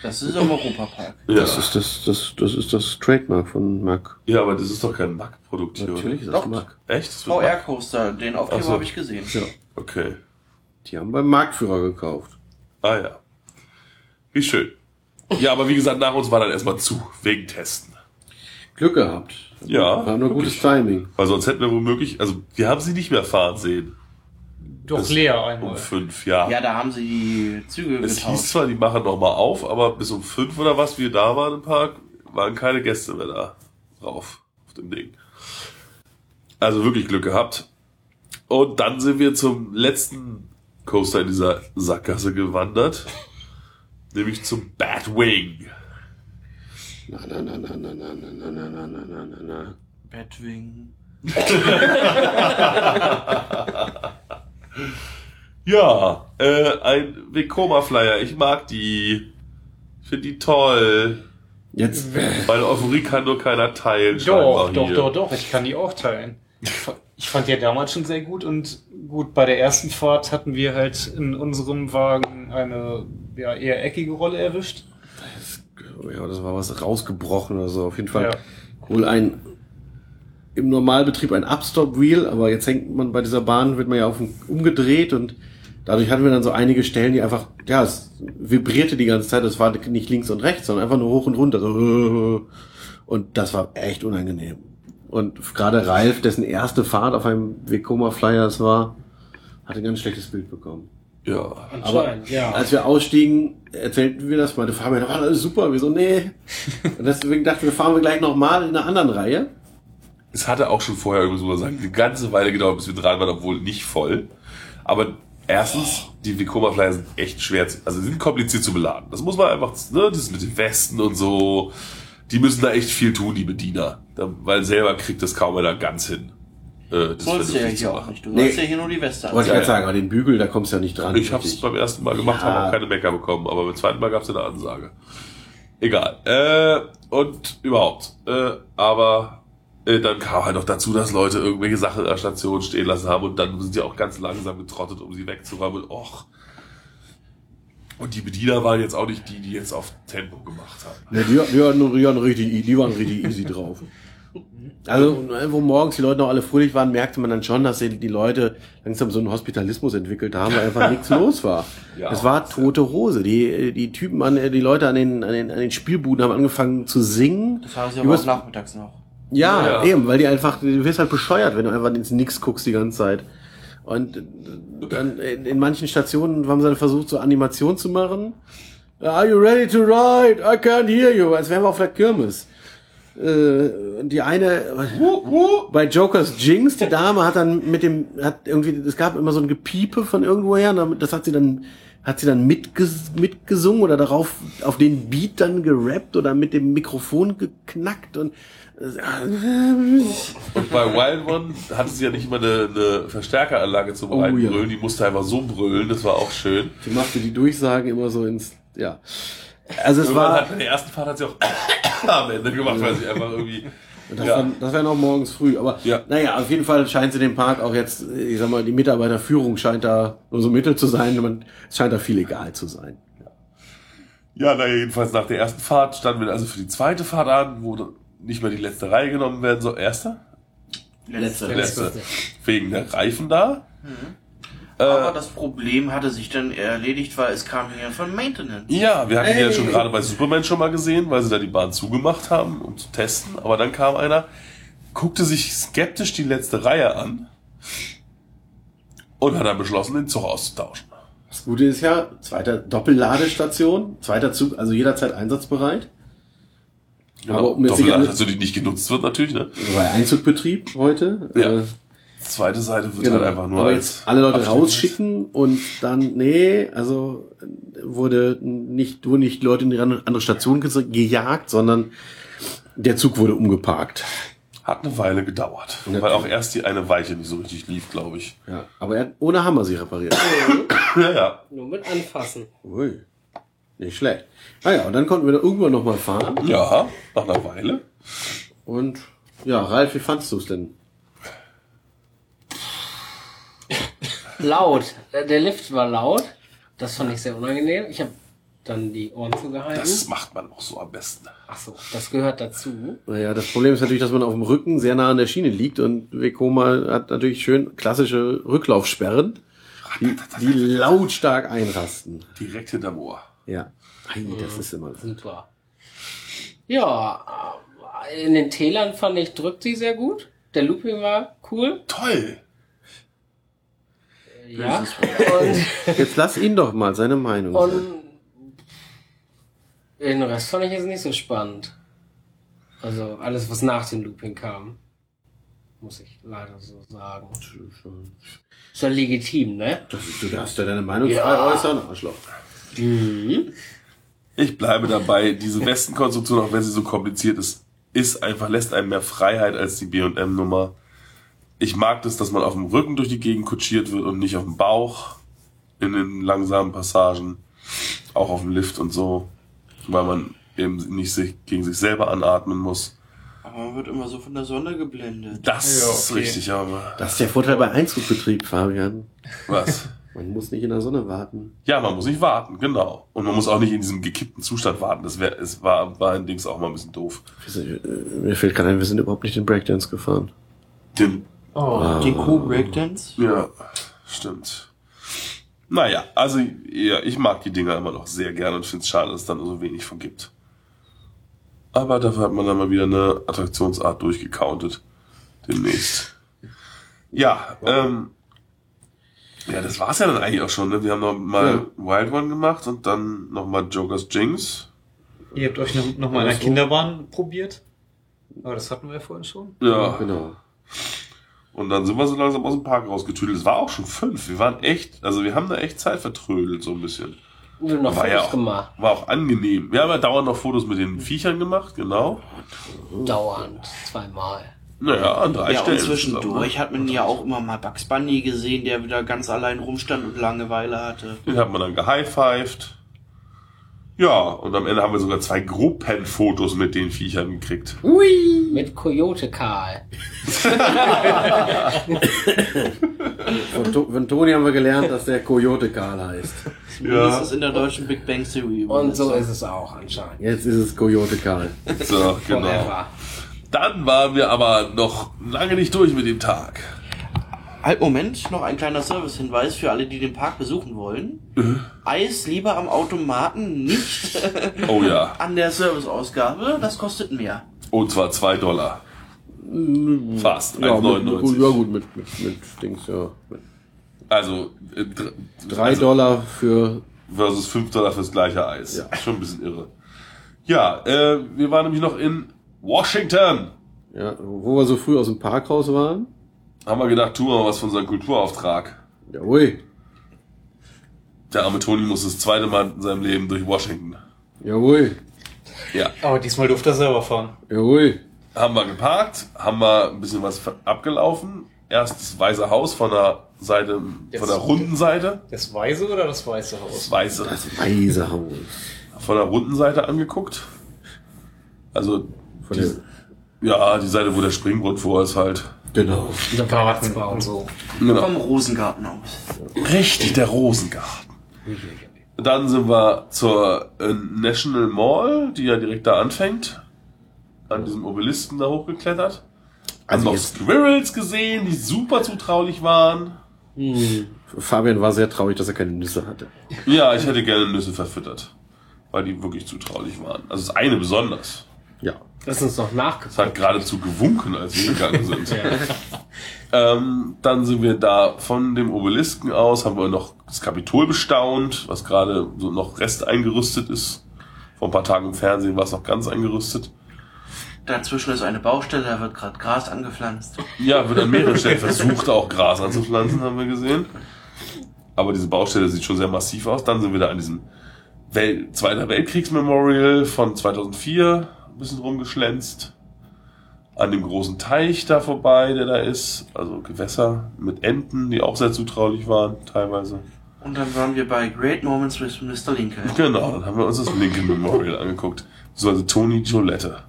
das ist am Europapark. Ja. Das ist das, das, das ist das Trademark von Mac. Ja, aber das ist doch kein Mac-Produkt hier, Natürlich ist das Mac. Echt? Das wird VR Mac? Coaster, den Aufkleber so. habe ich gesehen. Ja. Okay. Die haben beim Marktführer gekauft. Ah ja. Wie schön. Ja, aber wie gesagt, nach uns war dann erstmal zu, wegen Testen. Glück gehabt. Ja, War nur wirklich. gutes Timing. Weil sonst hätten wir womöglich, also wir haben sie nicht mehr fahren sehen. Doch leer Um einmal. fünf, ja. Ja, da haben sie die Züge es hieß getauscht. zwar, die machen noch mal auf, aber bis um fünf oder was wir da waren im Park, waren keine Gäste mehr da drauf, auf dem Ding. Also wirklich Glück gehabt. Und dann sind wir zum letzten Coaster in dieser Sackgasse gewandert. Nämlich zum Batwing. Na, na, na, na, na, na, na, na, na, na, na, na, na. Batwing. Ja, äh, ein Vekoma-Flyer. Ich mag die. Ich finde die toll. Jetzt, Meine Euphorie kann nur keiner teilen. Doch, doch, hier. doch, doch, ich kann die auch teilen. Ich fa- Ich fand die ja damals schon sehr gut und gut, bei der ersten Fahrt hatten wir halt in unserem Wagen eine ja, eher eckige Rolle erwischt. ja, das war was rausgebrochen oder so. Auf jeden Fall Ja. wohl ein, im Normalbetrieb ein Upstop-Wheel, aber jetzt hängt man bei dieser Bahn, wird man ja auf den, umgedreht und dadurch hatten wir dann so einige Stellen, die einfach, ja, es vibrierte die ganze Zeit. Es war nicht links und rechts, sondern einfach nur hoch und runter. So, und das war echt unangenehm. Und gerade Ralf, dessen erste Fahrt auf einem Vekoma Flyer es war, hat ein ganz schlechtes Bild bekommen. Ja. Anscheinend, ja. Als wir ausstiegen, erzählten wir das, meine Fabian, war alles super, wir so, nee. Und deswegen dachten wir, fahren wir gleich nochmal in einer anderen Reihe. Es hatte auch schon vorher, muss man sagen, eine ganze Weile gedauert, bis wir dran waren, obwohl nicht voll. Aber erstens, die Vekoma Flyer sind echt schwer, zu, also sie sind kompliziert zu beladen. Das muss man einfach, ne, das ist mit den Westen und so. Die müssen da echt viel tun, die Bediener. Weil selber kriegt das kaum einer ganz hin. Äh, das Sollst du ja hier auch nicht. Du Nee. sollst ja hier nur die Weste Wollte ich gerade sagen, aber den Bügel, da kommst du ja nicht dran. Ich habe es beim ersten Mal gemacht, Ja. habe auch keine Mecker bekommen, aber beim zweiten Mal gab es eine Ansage. Egal. Äh, und überhaupt. Äh, aber äh, dann kam halt noch dazu, dass Leute irgendwelche Sachen an der Station stehen lassen haben und dann sind sie auch ganz langsam getrottet, um sie wegzuräumen. Und och. Und die Bediener waren jetzt auch nicht die, die jetzt auf Tempo gemacht haben. Ne, die, die, waren, die, waren richtig, die waren richtig easy drauf. Also, wo morgens die Leute noch alle fröhlich waren, merkte man dann schon, dass die Leute langsam so einen Hospitalismus entwickelt haben, weil einfach nichts los war. Ja. es war tote Hose. Die, die Typen, an, die Leute an den, an, den, an den Spielbuden haben angefangen zu singen. Das haben sie aber Übers- auch nachmittags noch. Ja, Ja. eben, weil die einfach, du wirst halt bescheuert, wenn du einfach ins Nix guckst die ganze Zeit. Und äh, dann in, in manchen Stationen haben sie dann versucht, so Animation zu machen. Are you ready to ride? I can't hear you. Als wären wir auf der Kirmes. Äh, die eine, bei Jokers Jinx, die Dame hat dann mit dem, hat irgendwie, es gab immer so ein Gepiepe von irgendwoher, das hat sie dann, hat sie dann mitges mitgesungen oder darauf, auf den Beat dann gerappt oder mit dem Mikrofon geknackt und, Und bei Wild One hatte sie ja nicht immer eine, eine Verstärkeranlage zum Oh, ja. Die musste einfach so brüllen, das war auch schön. sie machte die Durchsagen immer so ins, ja. Also es Irgendwann war, hat, in der ersten Fahrt hat sie auch am Ende gemacht, weil sie einfach irgendwie. das, ja. war, das wäre noch morgens früh, aber Ja. naja, auf jeden Fall scheint sie den Park auch jetzt, ich sag mal, die Mitarbeiterführung scheint da nur so mittel zu sein, man, es scheint da viel egal zu sein. Ja, na jedenfalls nach der ersten Fahrt standen wir also für die zweite Fahrt an, wo nicht mehr die letzte Reihe genommen werden soll. Erste? Letzte. Letzte. Wegen der Reifen da. Äh, Aber das Problem hatte sich dann erledigt, weil es kam hier von Maintenance. Ja, wir hatten die ja Ey. schon gerade bei Superman schon mal gesehen, weil sie da die Bahn zugemacht haben, um zu testen. Aber dann kam einer, guckte sich skeptisch die letzte Reihe an und hat dann beschlossen, den Zug auszutauschen. Das Gute ist ja, zweiter Doppelladestation, zweiter Zug, also jederzeit einsatzbereit. Aber Genau. nicht Doppelladestation, die nicht genutzt wird natürlich, ne? Bei Einzugbetrieb heute. Ja. Äh, Zweite Seite wird genau. halt einfach nur Aber als jetzt alle Leute Abstellgleis. rausschicken und dann, nee, also wurde nicht, wurden nicht Leute in die andere Station ge- gejagt, sondern der Zug wurde umgeparkt. Hat eine Weile gedauert. Natürlich. Weil auch erst die eine Weiche nicht so richtig lief, glaube ich. Ja. Aber er hat ohne Hammer sie repariert. Ja, ja. Nur mit anfassen. Ui. Nicht schlecht. Ah ja, und dann konnten wir da irgendwann nochmal fahren. Ja, nach einer Weile. Und ja, Ralf, wie fandst du es denn? Laut. Äh, Der Lift war laut. Das fand ich sehr unangenehm. Ich habe dann die Ohren zugehalten. Das macht man auch so am besten. Ach so, das gehört dazu. Naja, das Problem ist natürlich, dass man auf dem Rücken sehr nah an der Schiene liegt und Vekoma hat natürlich schön klassische Rücklaufsperren, die, die lautstark einrasten. Direkt hinterm Ohr. Ja. Ei, das ist immer. Super. Ja, äh, in den Tälern fand ich, drückt sie sehr gut. Der Looping war cool. Toll! Ja. Und, Jetzt lass ihn doch mal seine Meinung sagen. und den Rest fand ich jetzt nicht so spannend. Also alles, was nach dem Looping kam. Muss ich leider so sagen. Ist ja legitim, ne? Das ist, du darfst ja deine Meinung Ja. frei äußern, Arschloch. Ich bleibe dabei, diese Westenkonstruktion, auch wenn sie so kompliziert ist, ist einfach, lässt einem mehr Freiheit als die B&M-Nummer. Ich mag das, dass man auf dem Rücken durch die Gegend kutschiert wird und nicht auf dem Bauch in den langsamen Passagen, auch auf dem Lift und so, weil man eben nicht sich gegen sich selber anatmen muss. Aber man wird immer so von der Sonne geblendet. Das Ja, ist okay. richtig, aber Das ist der Vorteil bei Einzugbetrieb, Fabian. was? Man muss nicht in der Sonne warten. Ja, man muss nicht warten, genau. Und man muss auch nicht in diesem gekippten Zustand warten. Das wäre, es war, war ein Dings auch mal ein bisschen doof. Wir sind, äh, Mir fällt gerade ein, wir sind überhaupt nicht den Breakdance gefahren. Den Oh. Den Q-Breakdance? Ja, stimmt. Naja, also ja, ich mag die Dinger immer noch sehr gerne und finde es schade, dass es dann so wenig von gibt. Aber dafür hat man dann mal wieder eine Attraktionsart durchgecountet. Demnächst. Ja, ähm, ja, das war's ja dann eigentlich auch schon. Ne? Wir haben noch mal Wild One gemacht und dann noch mal Joker's Jinx. Ihr habt euch noch, noch mal in einer Kinderbahn probiert? Aber das hatten wir ja vorhin schon. Ja, Genau. Und dann sind wir so langsam aus dem Park rausgetüdelt. Es war auch schon fünf. Wir waren echt, also wir haben da echt Zeit vertrödelt, so ein bisschen. Wir haben noch War Fotos ja auch, gemacht. war auch angenehm. Wir haben ja dauernd noch Fotos mit den Viechern gemacht, genau. Dauernd. Zweimal. Naja, an drei Ja, Stellen. und zwischendurch hat man ja auch immer mal Bugs Bunny gesehen, der wieder ganz allein rumstand und Langeweile hatte. Den hat man dann gehighfived. Ja, und am Ende haben wir sogar zwei Gruppenfotos mit den Viechern gekriegt. Mit Coyote Karl. Von, to von Toni haben wir gelernt, dass der Coyote Karl heißt. Zumindest ist in der deutschen Big Bang Theory. Und so ist es auch anscheinend. Jetzt ist es Coyote Karl. So, genau. Forever. Dann waren wir aber noch lange nicht durch mit dem Tag. Halt, Moment, noch ein kleiner Servicehinweis für alle, die den Park besuchen wollen. Eis lieber am Automaten, nicht Oh ja. an der Serviceausgabe, das kostet mehr. Und zwar zwei Dollar. Fast. Ja, mit, 1,99. ja gut, mit, mit, mit Dings, ja. Also, äh, dr- drei also Dollar für versus 5 Dollar fürs gleiche Eis. Ja. Schon ein bisschen irre. Ja, äh, wir waren nämlich noch in Washington. Ja, wo wir so früh aus dem Park raus waren. Haben wir gedacht, tun wir mal was von unserem Kulturauftrag. Ja, ui. Der arme Toni muss das zweite Mal in seinem Leben durch Washington. Ja, ui. Ja. Aber diesmal durfte er selber fahren. Ja, ui. Haben wir geparkt, haben wir ein bisschen was abgelaufen. Erst das Weiße Haus von der Seite, von Jetzt- der runden Seite. Das Weiße oder das Weiße Haus? Das Weiße. Das weiße Haus. Von der runden Seite angeguckt. Also, Von die, der, ja, die Seite, wo der Springbrunnen vor ist halt. Genau. Der Weihnachtsbaum. und so. Genau. Vom Rosengarten aus. Richtig, der Rosengarten. Dann sind wir zur äh, National Mall, die ja direkt da anfängt. An diesem Obelisken da hochgeklettert. Also noch Squirrels gesehen, die super zutraulich waren. Fabian war sehr traurig, dass er keine Nüsse hatte. Ja, ich hätte gerne Nüsse verfüttert, weil die wirklich zutraulich waren. Also das eine besonders. Ja. Das ist uns noch Es nachgefragt. hat geradezu gewunken, als wir gegangen sind. ähm, dann sind wir da von dem Obelisken aus, haben wir noch das Kapitol bestaunt, was gerade so noch rest eingerüstet ist. Vor ein paar Tagen im Fernsehen war es noch ganz eingerüstet. Dazwischen ist eine Baustelle, da wird gerade Gras angepflanzt. Ja, wird an mehreren Stellen versucht, auch Gras anzupflanzen, haben wir gesehen. Aber diese Baustelle sieht schon sehr massiv aus. Dann sind wir da an diesem Wel Zweiter Weltkriegsmemorial von 2004 ein bisschen rumgeschlänzt. An dem großen Teich da vorbei, der da ist. Also Gewässer mit Enten, die auch sehr zutraulich waren, teilweise. Und dann waren wir bei Great Moments with Mr. Lincoln. Genau, dann haben wir uns das Lincoln Memorial angeguckt. So also Tony Giolette.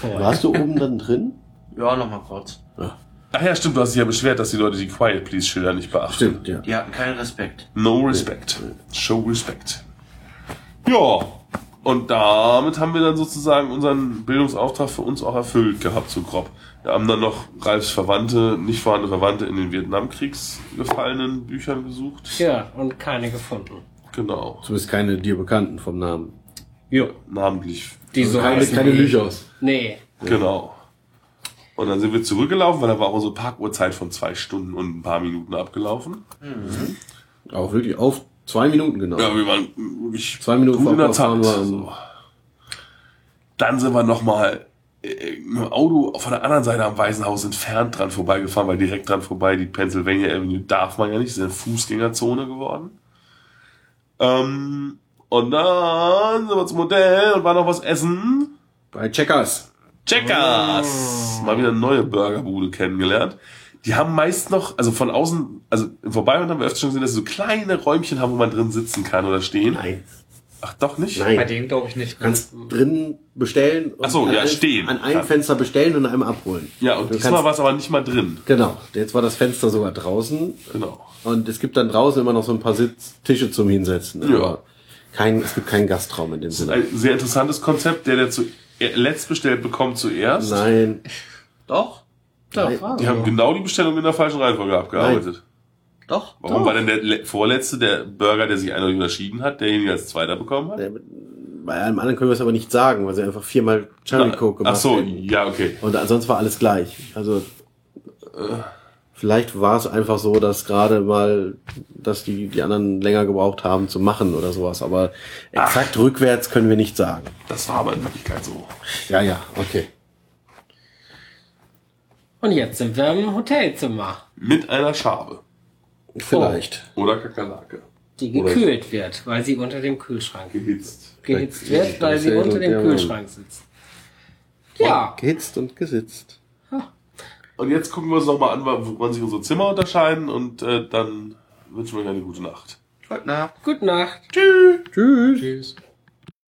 Toll. Warst du oben dann drin? Ja, nochmal kurz. Ach ja, stimmt, du hast dich ja beschwert, dass die Leute die Quiet Please Schilder nicht beachten. Stimmt, ja. Die hatten keinen Respekt. No respect. Show respect. Ja. Und damit haben wir dann sozusagen unseren Bildungsauftrag für uns auch erfüllt gehabt, so grob. Wir haben dann noch Ralfs Verwandte, nicht vorhandene Verwandte in den Vietnamkriegs gefallenen Büchern gesucht. Ja, und keine gefunden. Genau. Zumindest keine dir bekannten vom Namen. Jo. Namentlich. Die so keine keine Lychos. Nee. Genau. Und dann sind wir zurückgelaufen, weil da war unsere Parkuhrzeit von zwei Stunden und ein paar Minuten abgelaufen. Auch wirklich auf zwei Minuten genau. Ja, wir waren wirklich Zwei Minuten gut in der Zeit. So. Dann sind wir nochmal im Auto von der anderen Seite am Weißen Haus entfernt dran vorbeigefahren, weil direkt dran vorbei, die Pennsylvania Avenue darf man ja nicht, ist eine Fußgängerzone geworden. Ähm, und dann sind wir zum Hotel und waren noch was essen. Bei Checkers. Checkers! Mal wieder eine neue Burgerbude kennengelernt. Die haben meist noch, also von außen, also im Vorbeifahren haben wir öfter schon gesehen, dass sie so kleine Räumchen haben, wo man drin sitzen kann oder stehen. Nein. Ach doch nicht? Bei Nein. denen glaube ich nicht. Du kannst drinnen bestellen. und Ach so, an ja, ein- stehen. An einem Ja. Fenster bestellen und an einem abholen. Ja, und Du diesmal kannst- war es aber nicht mal drin. Genau. Jetzt war das Fenster sogar draußen. Genau. Und es gibt dann draußen immer noch so ein paar Sitztische zum Hinsetzen. Ja. Aber kein, es gibt keinen Gastraum in dem Sinne. Ein sehr interessantes Konzept. Der, der zuletzt bestellt, bekommt zuerst. Nein. Doch, Doch, Nein, war Die haben genau die Bestellung in der falschen Reihenfolge abgearbeitet. doch. Warum war denn der le- vorletzte, der Burger, der sich eindeutig unterschieden hat, derjenige als zweiter bekommen hat? Bei einem anderen können wir es aber nicht sagen, weil sie einfach viermal Cherry Coke gemacht Ach so, haben. ja, okay. Und ansonsten war alles gleich. Also vielleicht war es einfach so, dass gerade mal, dass die die anderen länger gebraucht haben zu machen oder sowas. Aber exakt rückwärts können wir nicht sagen. Das war aber in Wirklichkeit so. Ja, ja, okay. Und jetzt sind wir im Hotelzimmer, Mit einer Schabe. Vielleicht. Oder Kakerlake. die gekühlt wird, weil sie unter dem Kühlschrank Gehitzt. gehitzt wird, weil sie unter dem. Kühlschrank sitzt. Ja, Gehitzt und gesitzt. Und jetzt gucken wir uns nochmal an, wann sich unsere Zimmer unterscheiden und äh, dann wünschen wir euch eine gute Nacht. Gute Nacht. gute Nacht. Tschüss. Tschüss.